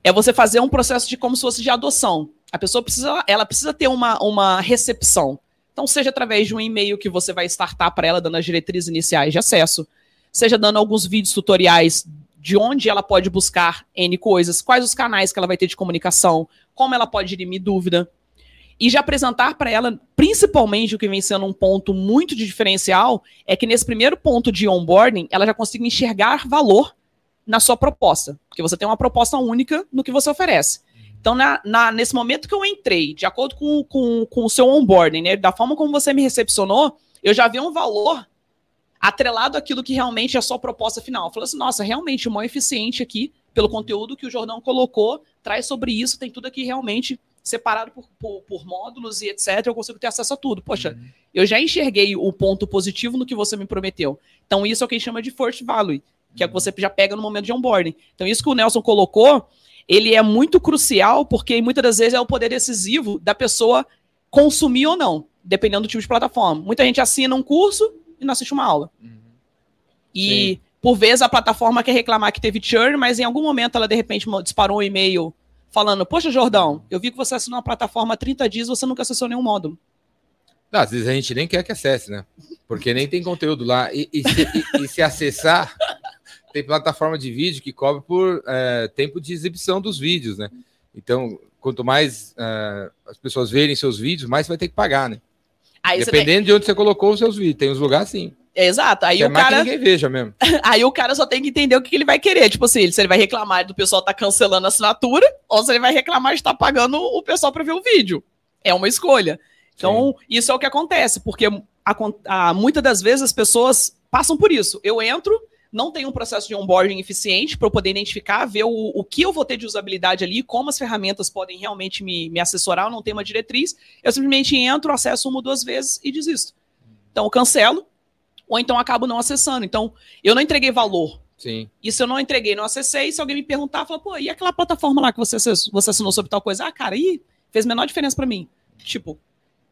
É você fazer um processo de como se fosse de adoção. A pessoa precisa, ela precisa ter uma, uma recepção. Então, seja através de um e-mail que você vai startar para ela, dando as diretrizes iniciais de acesso, seja dando alguns vídeos tutoriais de onde ela pode buscar N coisas, quais os canais que ela vai ter de comunicação, como ela pode dirimir dúvida. E já apresentar para ela, principalmente o que vem sendo um ponto muito de diferencial, é que nesse primeiro ponto de onboarding, ela já consiga enxergar valor na sua proposta. Porque você tem uma proposta única no que você oferece. Então, na, na, nesse momento que eu entrei, de acordo com, com, com o seu onboarding, né, da forma como você me recepcionou, eu já vi um valor atrelado àquilo que realmente é a sua proposta final. Falou assim, nossa, realmente o mais eficiente aqui, pelo conteúdo que o Jordão colocou, traz sobre isso, tem tudo aqui realmente separado por, por, por módulos e etc. Eu consigo ter acesso a tudo. Poxa, uhum. eu já enxerguei o ponto positivo no que você me prometeu. Então, isso é o que a gente chama de first value, que é o que você já pega no momento de onboarding. Então, isso que o Nelson colocou, ele é muito crucial, porque muitas das vezes é o poder decisivo da pessoa consumir ou não, dependendo do tipo de plataforma. Muita gente assina um curso, e não assiste uma aula. Uhum. E, Sim. por vezes, a plataforma quer reclamar que teve churn, mas em algum momento ela, de repente, disparou um e-mail falando: Poxa, Jordão, eu vi que você assinou uma plataforma há 30 dias e você nunca acessou nenhum módulo. Não, às vezes a gente nem quer que acesse, né? Porque nem tem conteúdo lá. E, e, se, e, e se, acessar, tem plataforma de vídeo que cobra por é, tempo de exibição dos vídeos, né? Então, quanto mais é, as pessoas verem seus vídeos, mais você vai ter que pagar, né? Aí Dependendo tem... de onde você colocou os seus vídeos. Tem uns lugares sim. Exato. Aí o é cara. Que ninguém veja mesmo. Aí o cara só tem que entender o que ele vai querer. Tipo assim, se ele vai reclamar do pessoal tá cancelando a assinatura, ou se ele vai reclamar de estar tá pagando o pessoal para ver o vídeo. É uma escolha. Então, Sim. isso é o que acontece, porque a, a, muitas das vezes as pessoas passam por isso. Eu entro, não tem um processo de onboarding eficiente para eu poder identificar, ver o, o que eu vou ter de usabilidade ali, como as ferramentas podem realmente me, me assessorar, eu não tenho uma diretriz, eu simplesmente entro, acesso uma ou duas vezes e desisto. Então, eu cancelo, ou então acabo não acessando. Então, eu não entreguei valor. Sim. E se eu não entreguei, não acessei, se alguém me perguntar, fala, pô, e aquela plataforma lá que você, você assinou sobre tal coisa? Ah, cara, aí fez a menor diferença pra mim. Tipo,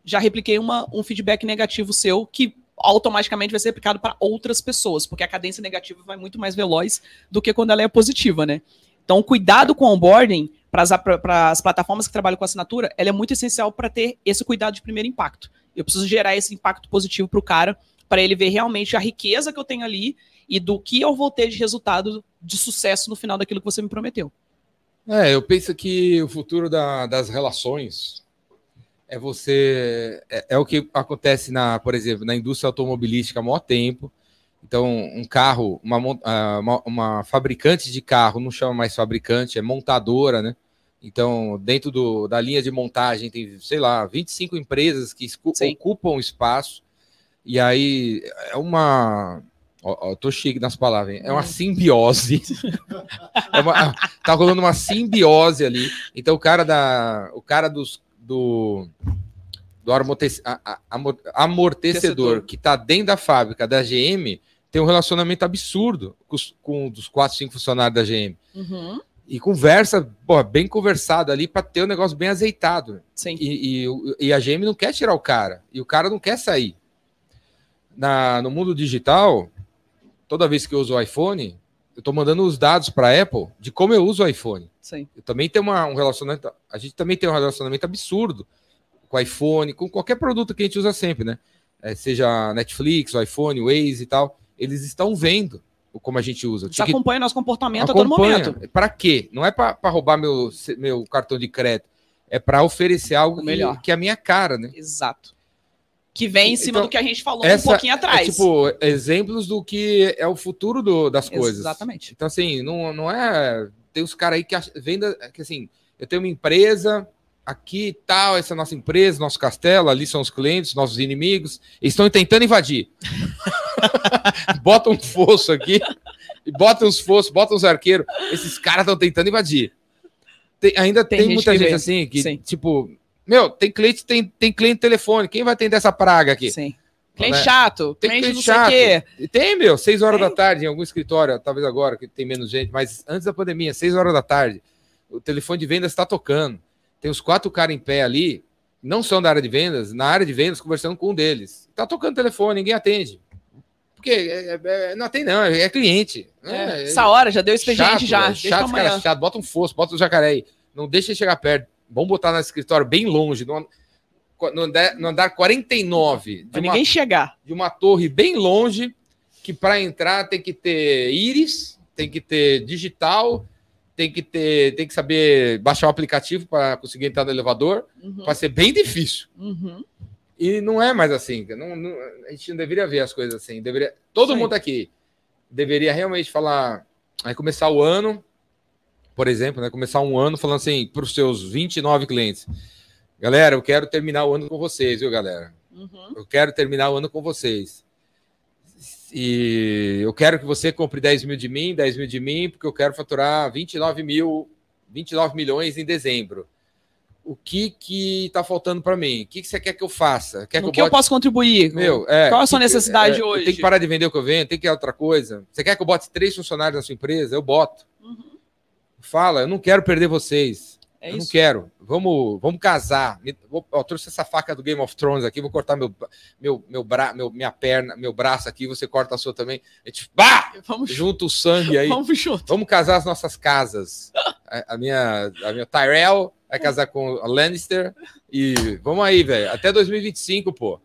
já repliquei uma, um feedback negativo seu que automaticamente vai ser aplicado para outras pessoas, porque a cadência negativa vai muito mais veloz do que quando ela é positiva, né? Então, cuidado com o onboarding para as plataformas que trabalham com assinatura, ela é muito essencial para ter esse cuidado de primeiro impacto. Eu preciso gerar esse impacto positivo para o cara, para ele ver realmente a riqueza que eu tenho ali e do que eu vou ter de resultado de sucesso no final daquilo que você me prometeu. É, eu penso que o futuro da- das relações é você. É, é o que acontece, na, por exemplo, na indústria automobilística há maior tempo. Então, um carro, uma, ah, uma, uma fabricante de carro não chama mais fabricante, é montadora, né? Então, dentro do, da linha de montagem, tem, sei lá, 25 empresas que Sim. ocupam espaço. E aí é uma. Ó, ó, tô chique nas palavras, hein? É uma simbiose. É uma- tá rolando uma simbiose ali. Então, o cara da. O cara dos, do. Do amortecedor que tá dentro da fábrica da GM tem um relacionamento absurdo com os, com os quatro, cinco funcionários da GM. Uhum. E conversa, pô, bem conversado ali para ter o negócio bem azeitado. Sim. E, e e a GM não quer tirar o cara. E o cara não quer sair. Na, no mundo digital, toda vez que eu uso o iPhone, eu estou mandando os dados para a Apple de como eu uso o iPhone. Sim. Eu também tenho uma- um relacionamento. A gente também tem um relacionamento absurdo com o iPhone, com qualquer produto que a gente usa sempre, né? É, seja Netflix, o iPhone, o Waze e tal. Eles estão vendo o como a gente usa. Você acompanha nosso comportamento a todo momento. Para quê? Não é para roubar meu, meu cartão de crédito. É para oferecer algo melhor. que, que é a minha cara, né? Exato. Que vem em cima Então, do que a gente falou Essa um pouquinho atrás. É, tipo, exemplos do que é o futuro do- das coisas. Exatamente. Então, assim, não, não é. Tem os caras aí que venda. Que assim, eu tenho uma empresa, aqui e tal, essa é a nossa empresa, nosso castelo, ali são os clientes, nossos inimigos. Eles estão tentando invadir. bota um fosso aqui, e bota uns fossos, bota uns arqueiros. Esses caras estão tentando invadir. Tem- ainda Tem tem, gente muita gente vê. assim que, Sim. tipo, meu, tem cliente, tem, tem cliente telefone. Quem vai atender essa praga aqui? Sim. Cliente Né? chato, Tem cliente cliente não sei o chato. quê. E Tem, meu, seis horas Tem. da tarde em algum escritório, talvez agora, que tem menos gente, mas antes da pandemia, seis horas da tarde, o telefone de vendas está tocando. Tem os quatro caras em pé ali, não são da área de vendas, na área de vendas, conversando com um deles. Tá tocando telefone, ninguém atende. Porque é- é- é- não atende, não, é cliente. É, É, Essa hora já deu expediente chato, já. é Deixa chato, amanhã. cara chato. Bota um fosso, bota um jacaré aí. Não deixa ele chegar perto. Vamos botar no escritório bem longe, no, no andar, no andar 49 de Pra uma ninguém chegar. de uma torre bem longe, que para entrar tem que ter íris, tem que ter digital, tem que ter, tem que saber baixar o aplicativo para conseguir entrar no elevador, Uhum, vai ser bem difícil. uhum. E não é mais assim, não, não- a gente não deveria ver as coisas assim, deveria, todo Sim. mundo aqui deveria realmente falar, aí começar o ano, por exemplo, né, começar um ano falando assim para os seus 29 clientes. Galera, eu quero terminar o ano com vocês, viu, galera? Uhum. Eu quero terminar o ano com vocês. E eu quero que você compre 10 mil de mim, 10 mil de mim, porque eu quero faturar 29 mil, 29 milhões em dezembro. O que que tá faltando para mim? O que, que você quer que eu faça? Quer No que que eu eu bote... posso contribuir? Meu, é, Qual a sua que que- necessidade é, hoje? Tem que parar de vender o que eu vendo, tem que ir outra coisa. Você quer que eu bote três funcionários na sua empresa? Eu boto. Uhum. Fala, eu não quero perder vocês. É eu não isso. quero. Vamos, vamos casar. Me- vou- ó, trouxe essa faca do Game of Thrones aqui, vou cortar meu, meu, meu, bra, meu minha perna, meu braço aqui, você corta a sua também. A gente, bah! Vamos, Junta o sangue aí. vamos junto. Vamos casar as nossas casas. A, a minha, a minha Tyrell vai casar com a Lannister e vamos aí, velho. Até 2025, pô.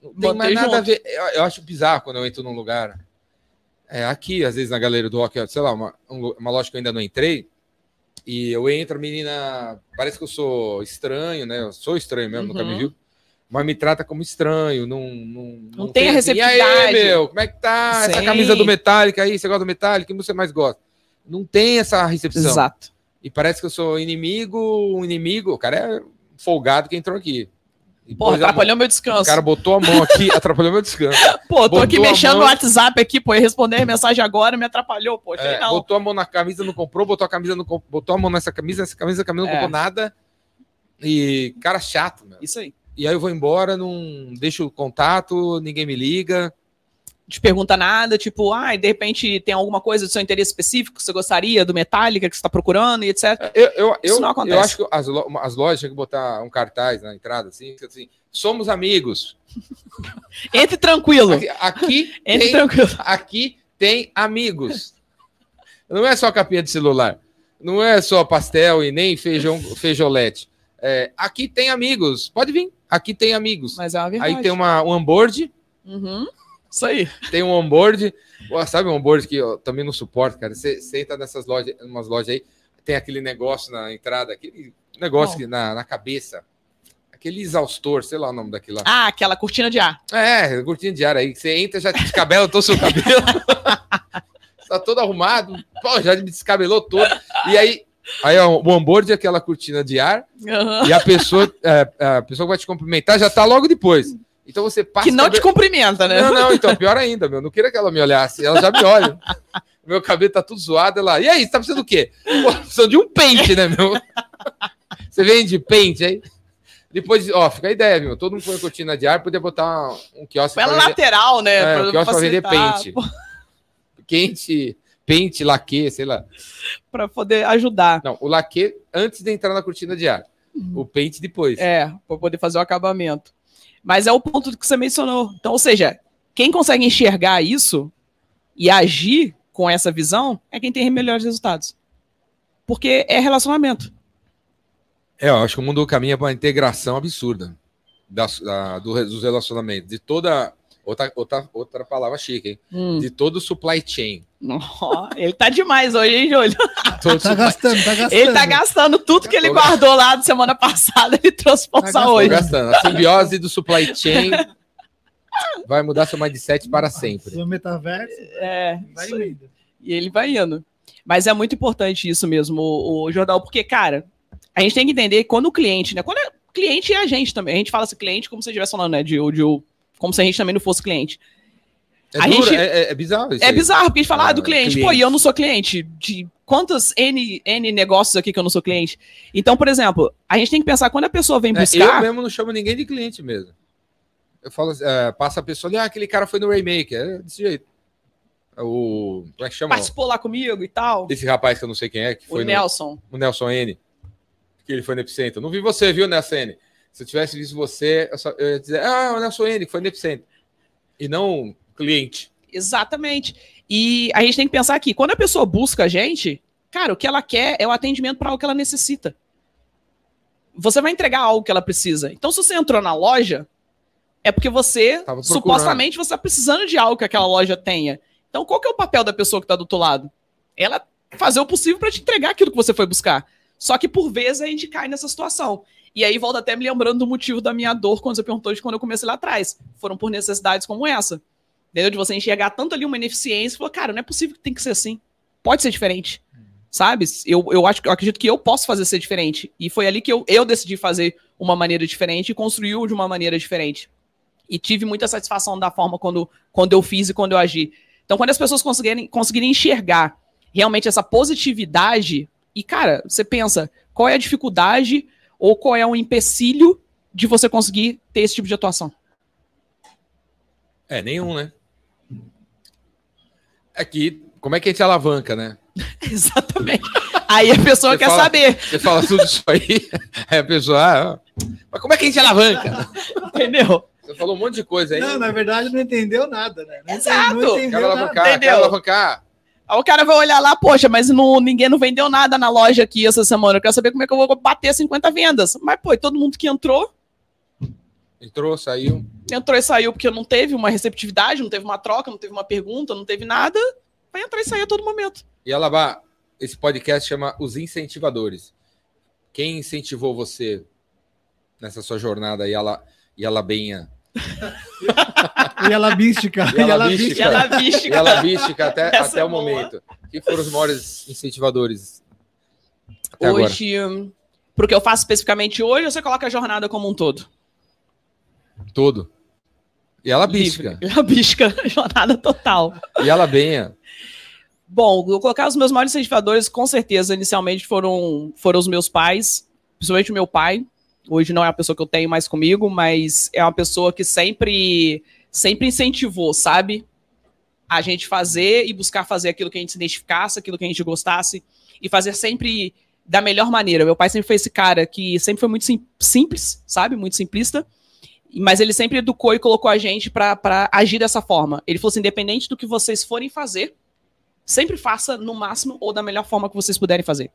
Não tem mais nada a junto. ver. Eu, eu acho bizarro quando eu entro num lugar. É, aqui, às vezes, na galeria do rock, sei lá, uma, um uma loja que eu ainda não entrei. E eu entro, a menina. Parece que eu sou estranho, né? Eu sou estranho mesmo, nunca me Uhum. viu. Mas me trata como estranho, não. Não, tem a assim, E aí, receptividade." meu, como é que tá? Essa Sim. camisa do Metallica aí, você gosta do Metallica? Quem você mais gosta? Não tem essa recepção. Exato. E parece que eu sou inimigo, um inimigo. O cara é folgado que entrou aqui. Porra, a mão- atrapalhou meu O descanso. cara botou a mão aqui, atrapalhou meu descanso. Pô, tô aqui botou a mexendo no mão- WhatsApp aqui, pô, e responder mensagem agora me atrapalhou, pô. É, não. botou a mão na camisa, não comprou, botou a camisa, não comp- botou a mão nessa camisa, nessa camisa, a camisa não É. comprou nada. E cara chato, meu. Isso aí. E aí eu vou embora, não deixo o contato, ninguém me liga. Te pergunta nada, tipo, ah, de repente tem alguma coisa do seu interesse específico que você gostaria do Metallica que você está procurando e etc. Eu, eu, Isso eu, não acontece. eu acho que as, lo- as lojas tinham que botar um cartaz na entrada, assim, assim somos amigos. Entre tranquilo. Aqui, aqui Entre tem, tranquilo. aqui tem amigos. Não é só capinha de celular. Não é só pastel e nem feijão, feijolete. É, aqui tem amigos. Pode vir. Aqui tem amigos. Mas é uma verdade. Aí tem uma, um onboard. Uhum. Isso aí. Tem um onboard. Sabe um onboard que eu também não suporto, cara? Você você entra nessas lojas, umas lojas aí, tem aquele negócio na entrada, aquele negócio que na, na cabeça. Aquele exaustor, sei lá o nome daquilo lá. Ah, aquela cortina de ar. É, cortina de ar aí. Você entra, já descabela todo o seu cabelo. tá todo arrumado. Pô, já me descabelou todo. E aí, aí ó, o onboard é aquela cortina de ar. Aham. E a pessoa, é, a pessoa que vai te cumprimentar já tá logo depois. Então você passa. Que não o te cabelo- cumprimenta, né? Não, não, então, pior ainda, meu. Não queria que ela me olhasse. Ela já me olha. Meu cabelo tá tudo zoado. Ela, e aí, você tá precisando do quê? Pô, precisando de um pente, né, meu? Você vende pente aí? Depois, ó, fica a ideia, viu? Todo mundo põe cortina de ar, podia botar um, um quiosque vender- lateral, né? É, pra, o quiosque pra vender facilitar, pente. quente, pente, laque, sei lá. Pra poder ajudar. Não, o laque antes de entrar na cortina de ar. O pente depois. É, pra poder fazer o acabamento. Mas é o ponto que você mencionou. Então, ou seja, quem consegue enxergar isso e agir com essa visão é quem tem melhores resultados. Porque é relacionamento. É, eu acho que o mundo caminha para uma integração absurda da, da- do- dos relacionamentos, de toda. Outra, outra, outra palavra chique, hein? Hum. De todo o supply chain. Ó, ele tá demais hoje, hein, Júlio? Todo Tá supply- gastando, tá gastando. Ele tá gastando tudo que ele Tô guardou lá da semana passada, ele trouxe pra Tá usar hoje. gastando. A simbiose do supply chain vai mudar seu mindset para sempre. No metaverso, É, vai indo. E ele vai indo. Mas é muito importante isso mesmo, o, o Jordão, porque, cara, a gente tem que entender quando o cliente, né? Quando é cliente é a gente também. A gente fala assim, cliente como se estivesse falando, né? De, de, como se a gente também não fosse cliente. É, A duro, gente- é, é- é bizarro isso É aí. bizarro, porque a gente fala, ah, do cliente. Pô, cliente. e eu não sou cliente. De quantos N, N negócios aqui que eu não sou cliente? Então, por exemplo, a gente tem que pensar, quando a pessoa vem É, eu buscar. mesmo não chamo ninguém de cliente mesmo. Eu falo, é, passa a pessoa ali, ah, aquele cara foi no Raymaker. É desse jeito. O. Como é que chama? participou lá comigo e tal. Esse rapaz que eu não sei quem é, que O foi no, Nelson. o Nelson N. Que ele foi no Epicentro. Não vi você, viu, Nelson N? Se eu tivesse visto você, eu, só- eu ia dizer, ah, o Nelson N, que foi no Epicentro. E não cliente. Exatamente. E a gente tem que pensar aqui, quando a pessoa busca a gente, cara, o que ela quer é o atendimento para algo que ela necessita. Você vai entregar algo que ela precisa. Então, se você entrou na loja, é porque você, supostamente, você está precisando de algo que aquela loja tenha. Então, qual que é o papel da pessoa que está do outro lado? Ela fazer o possível para te entregar aquilo que você foi buscar. Só que, por vezes, a gente cai nessa situação. E aí, volta até me lembrando do motivo da minha dor quando você perguntou de quando eu comecei lá atrás. Foram por necessidades como essa. Entendeu? De você enxergar tanto ali uma ineficiência e falar, cara, não é possível que tem que ser assim. Pode ser diferente. Sabe? Eu, eu, acho, eu acredito que eu posso fazer ser diferente. E foi ali que eu, eu decidi fazer uma maneira diferente e construiu de uma maneira diferente. E tive muita satisfação da forma quando, quando eu fiz e quando eu agi. Então, quando as pessoas conseguirem, conseguirem enxergar realmente essa positividade, e, cara, você pensa, qual é a dificuldade ou qual é o empecilho de você conseguir ter esse tipo de atuação? É, nenhum, né? Aqui, como é que a gente alavanca, né? Exatamente. Aí a pessoa Você quer fala- saber, Você fala tudo isso aí, aí a pessoa, ah, mas como é que a gente alavanca? entendeu? Você falou um monte de coisa aí. Não, na verdade não entendeu nada, né? Não Exato. Não Quero entendeu alavancar, nada. quero Entendeu? alavancar. Aí o cara vai olhar lá, poxa, mas não, ninguém não vendeu nada na loja aqui essa semana. Eu quero saber como é que eu vou bater 50 vendas. Mas, pô, todo mundo que entrou, Entrou, saiu. entrou e saiu porque não teve uma receptividade, não teve uma troca, não teve uma pergunta, não teve nada. Vai entrar e sair a todo momento. E Alabá, esse podcast chama Os Incentivadores. Quem incentivou você nessa sua jornada e ela e ela benha E ela mística. E ela mística. E ela e ela mística até, Essa até é o boa. momento. Quem foram os maiores incentivadores até agora? Hoje, hum, pro que eu faço especificamente hoje, você coloca a jornada como um todo. Todo. E ela mística. Livre. A bisca, jornada total. E ela benha. Bom, eu vou colocar os meus maiores incentivadores, com certeza, inicialmente foram, foram os meus pais, principalmente o meu pai. Hoje não é a pessoa que eu tenho mais comigo, mas é uma pessoa que sempre, sempre incentivou, sabe? a gente fazer e buscar fazer aquilo que a gente se identificasse, aquilo que a gente gostasse, e fazer sempre da melhor maneira. Meu pai sempre foi esse cara que sempre foi muito sim, simples, sabe? Muito simplista. Mas ele sempre educou e colocou a gente para agir dessa forma. Ele falou assim: independente do que vocês forem fazer, sempre faça no máximo ou da melhor forma que vocês puderem fazer.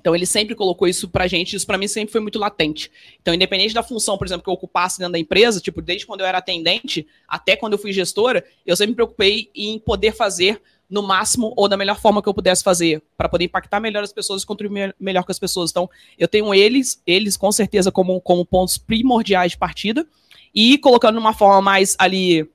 Então ele sempre colocou isso pra gente, isso para mim sempre foi muito latente. Então, independente da função, por exemplo, que eu ocupasse dentro da empresa, tipo, desde quando eu era atendente até quando eu fui gestora, eu sempre me preocupei em poder fazer no máximo ou da melhor forma que eu pudesse fazer, para poder impactar melhor as pessoas e contribuir melhor com as pessoas. Então, eu tenho eles, eles com certeza como, como pontos primordiais de partida, e colocando uma forma mais ali,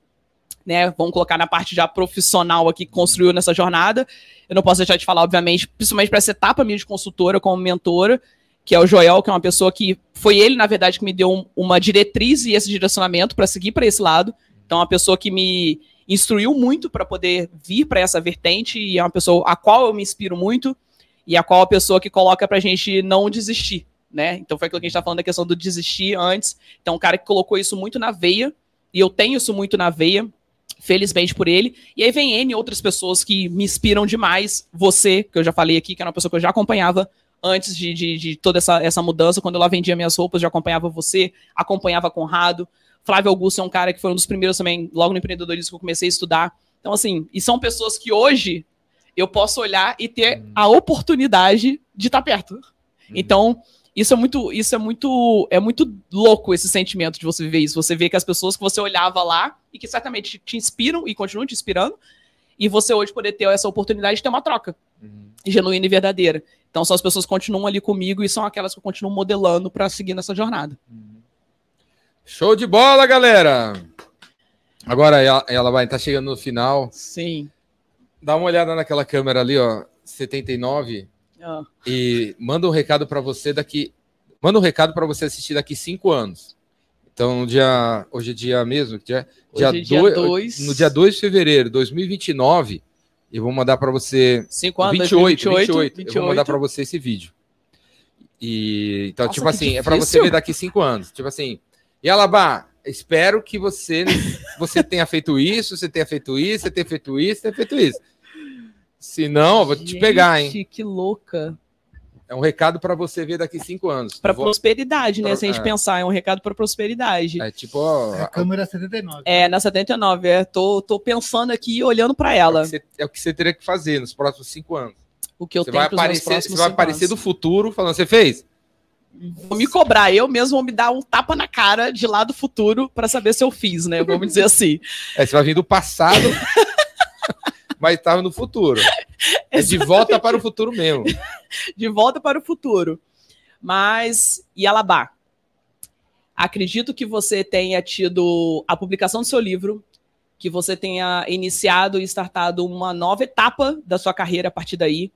né, vamos colocar na parte já profissional aqui que construiu nessa jornada. Eu não posso deixar de falar, obviamente, principalmente para essa etapa minha de consultora como mentora, que é o Joel, que é uma pessoa que foi ele, na verdade, que me deu um, uma diretriz e esse direcionamento para seguir para esse lado. Então, uma pessoa que me instruiu muito para poder vir para essa vertente e é uma pessoa a qual eu me inspiro muito e a qual é a pessoa que coloca para a gente não desistir, né? Então foi aquilo que a gente está falando da questão do desistir antes. Então, um cara que colocou isso muito na veia e eu tenho isso muito na veia, felizmente por ele. E aí vem N outras pessoas que me inspiram demais. Você, que eu já falei aqui, que era uma pessoa que eu já acompanhava antes de, de, de toda essa, essa mudança, quando eu lá vendia minhas roupas, já acompanhava você, acompanhava Conrado. Flávio Augusto é um cara que foi um dos primeiros também, logo no empreendedorismo que eu comecei a estudar. Então, assim, e são pessoas que hoje eu posso olhar e ter a oportunidade de estar perto. Uhum. Então, isso é muito, isso é muito, é muito louco esse sentimento de você viver isso. Você vê que as pessoas que você olhava lá e que certamente te inspiram e continuam te inspirando, e você hoje poder ter essa oportunidade de ter uma troca uhum. genuína e verdadeira. Então, são as pessoas que continuam ali comigo e são aquelas que eu continuo modelando para seguir nessa jornada. Uhum. Show de bola, galera! Agora ela, ela vai estar tá chegando no final. Sim. Dá uma olhada naquela câmera ali, ó, 79, oh. e manda um recado para você daqui. Manda um recado para você assistir daqui cinco anos. Então, no dia, hoje é dia mesmo, dia, dia, é dia dois, dois, no dia 2 de fevereiro de 2029, eu vou mandar para você. 5 anos, 28, 28, 28, 28. Eu vou mandar para você esse vídeo. E então, Nossa, tipo assim, difícil. é para você ver daqui cinco anos. Tipo assim, e Alabá, espero que você você tenha feito isso, você tenha feito isso, você tenha feito isso, tenha feito isso. Se não, eu vou Gente, te pegar, hein? Que louca. É um recado para você ver daqui cinco anos. Para vou... prosperidade, né? Pra... Se a gente é. pensar, é um recado para prosperidade. É tipo. Ó, é a câmera 79. É, na 79. É, tô, tô pensando aqui e olhando para ela. É o, você, é o, que você teria que fazer nos próximos cinco anos. O que eu você tenho vai aparecer, Você vai aparecer anos. do futuro falando, você fez? vou me cobrar, eu mesmo vou me dar um tapa na cara de lá do futuro para saber se eu fiz, né? Vamos dizer assim. É, você vai vir do passado, mas estava no futuro. É de volta para o futuro mesmo. De volta para o futuro. Mas, e Alabá? Acredito que você tenha tido a publicação do seu livro, que você tenha iniciado e startado uma nova etapa da sua carreira a partir daí,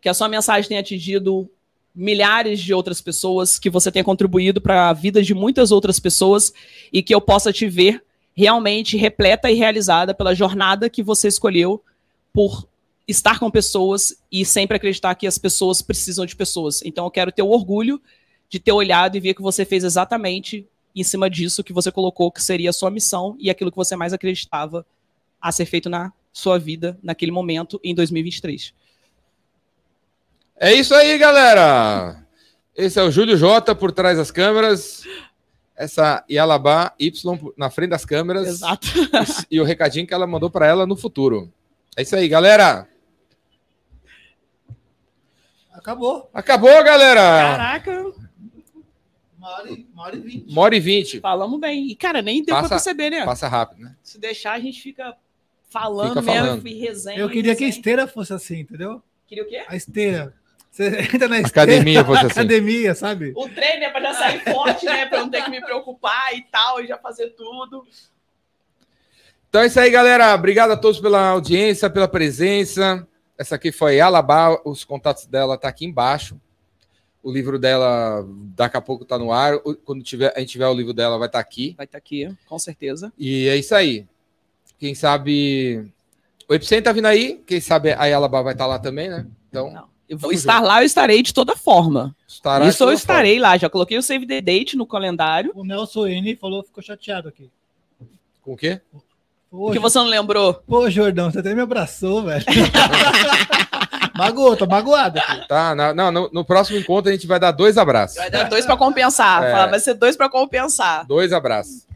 que a sua mensagem tenha atingido milhares de outras pessoas, que você tenha contribuído para a vida de muitas outras pessoas e que eu possa te ver realmente repleta e realizada pela jornada que você escolheu por estar com pessoas e sempre acreditar que as pessoas precisam de pessoas. Então eu quero ter o orgulho de ter olhado e ver que você fez exatamente em cima disso que você colocou que seria a sua missão e aquilo que você mais acreditava a ser feito na sua vida naquele momento em 2023. É isso aí, galera. Esse é o Júlio J por trás das câmeras. Essa Yalabá Y na frente das câmeras. Exato. E, e o recadinho que ela mandou para ela no futuro. É isso aí, galera. Acabou. Acabou, galera. Caraca. Uma hora, e, uma hora e vinte. Uma hora e vinte. Falamos bem. E, cara, nem deu passa, pra perceber, né? Passa rápido, né? Se deixar, a gente fica falando fica falando. mesmo e resenha. Eu queria que a esteira fosse assim, entendeu? Queria o quê? A esteira. Você entra na academia, você assim. academia, sabe? O treino é para já sair forte, né? Para não ter que me preocupar e tal, e já fazer tudo. Então é isso aí, galera. Obrigado a todos pela audiência, pela presença. Essa aqui foi Alabá, os contatos dela tá aqui embaixo. O livro dela daqui a pouco tá no ar. Quando tiver, a gente tiver o livro dela, vai estar tá aqui. Vai estar tá aqui, com certeza. E é isso aí. Quem sabe. O Epicentro tá vindo aí. Quem sabe a Alabá vai estar tá lá também, né? Então. Não. Eu vou estar junto. lá, eu estarei de toda forma. Estará Isso eu estarei forma. lá. Já coloquei o save the date no calendário. O Nelson N falou, ficou chateado aqui. Com o quê? O que você não lembrou? Pô, Jordão, você até me abraçou, velho. Magoou, tô magoado. aqui. Tá, na- não, no, no próximo encontro a gente vai dar dois abraços. Vai dar dois pra compensar. É. Fala, vai ser dois pra compensar. Dois abraços.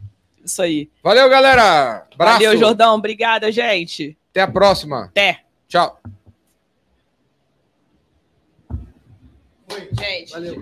Isso aí. Valeu, galera. Abraço. Valeu, Jordão. Obrigada, gente. Até a próxima. Até. Tchau. Gente. Valeu.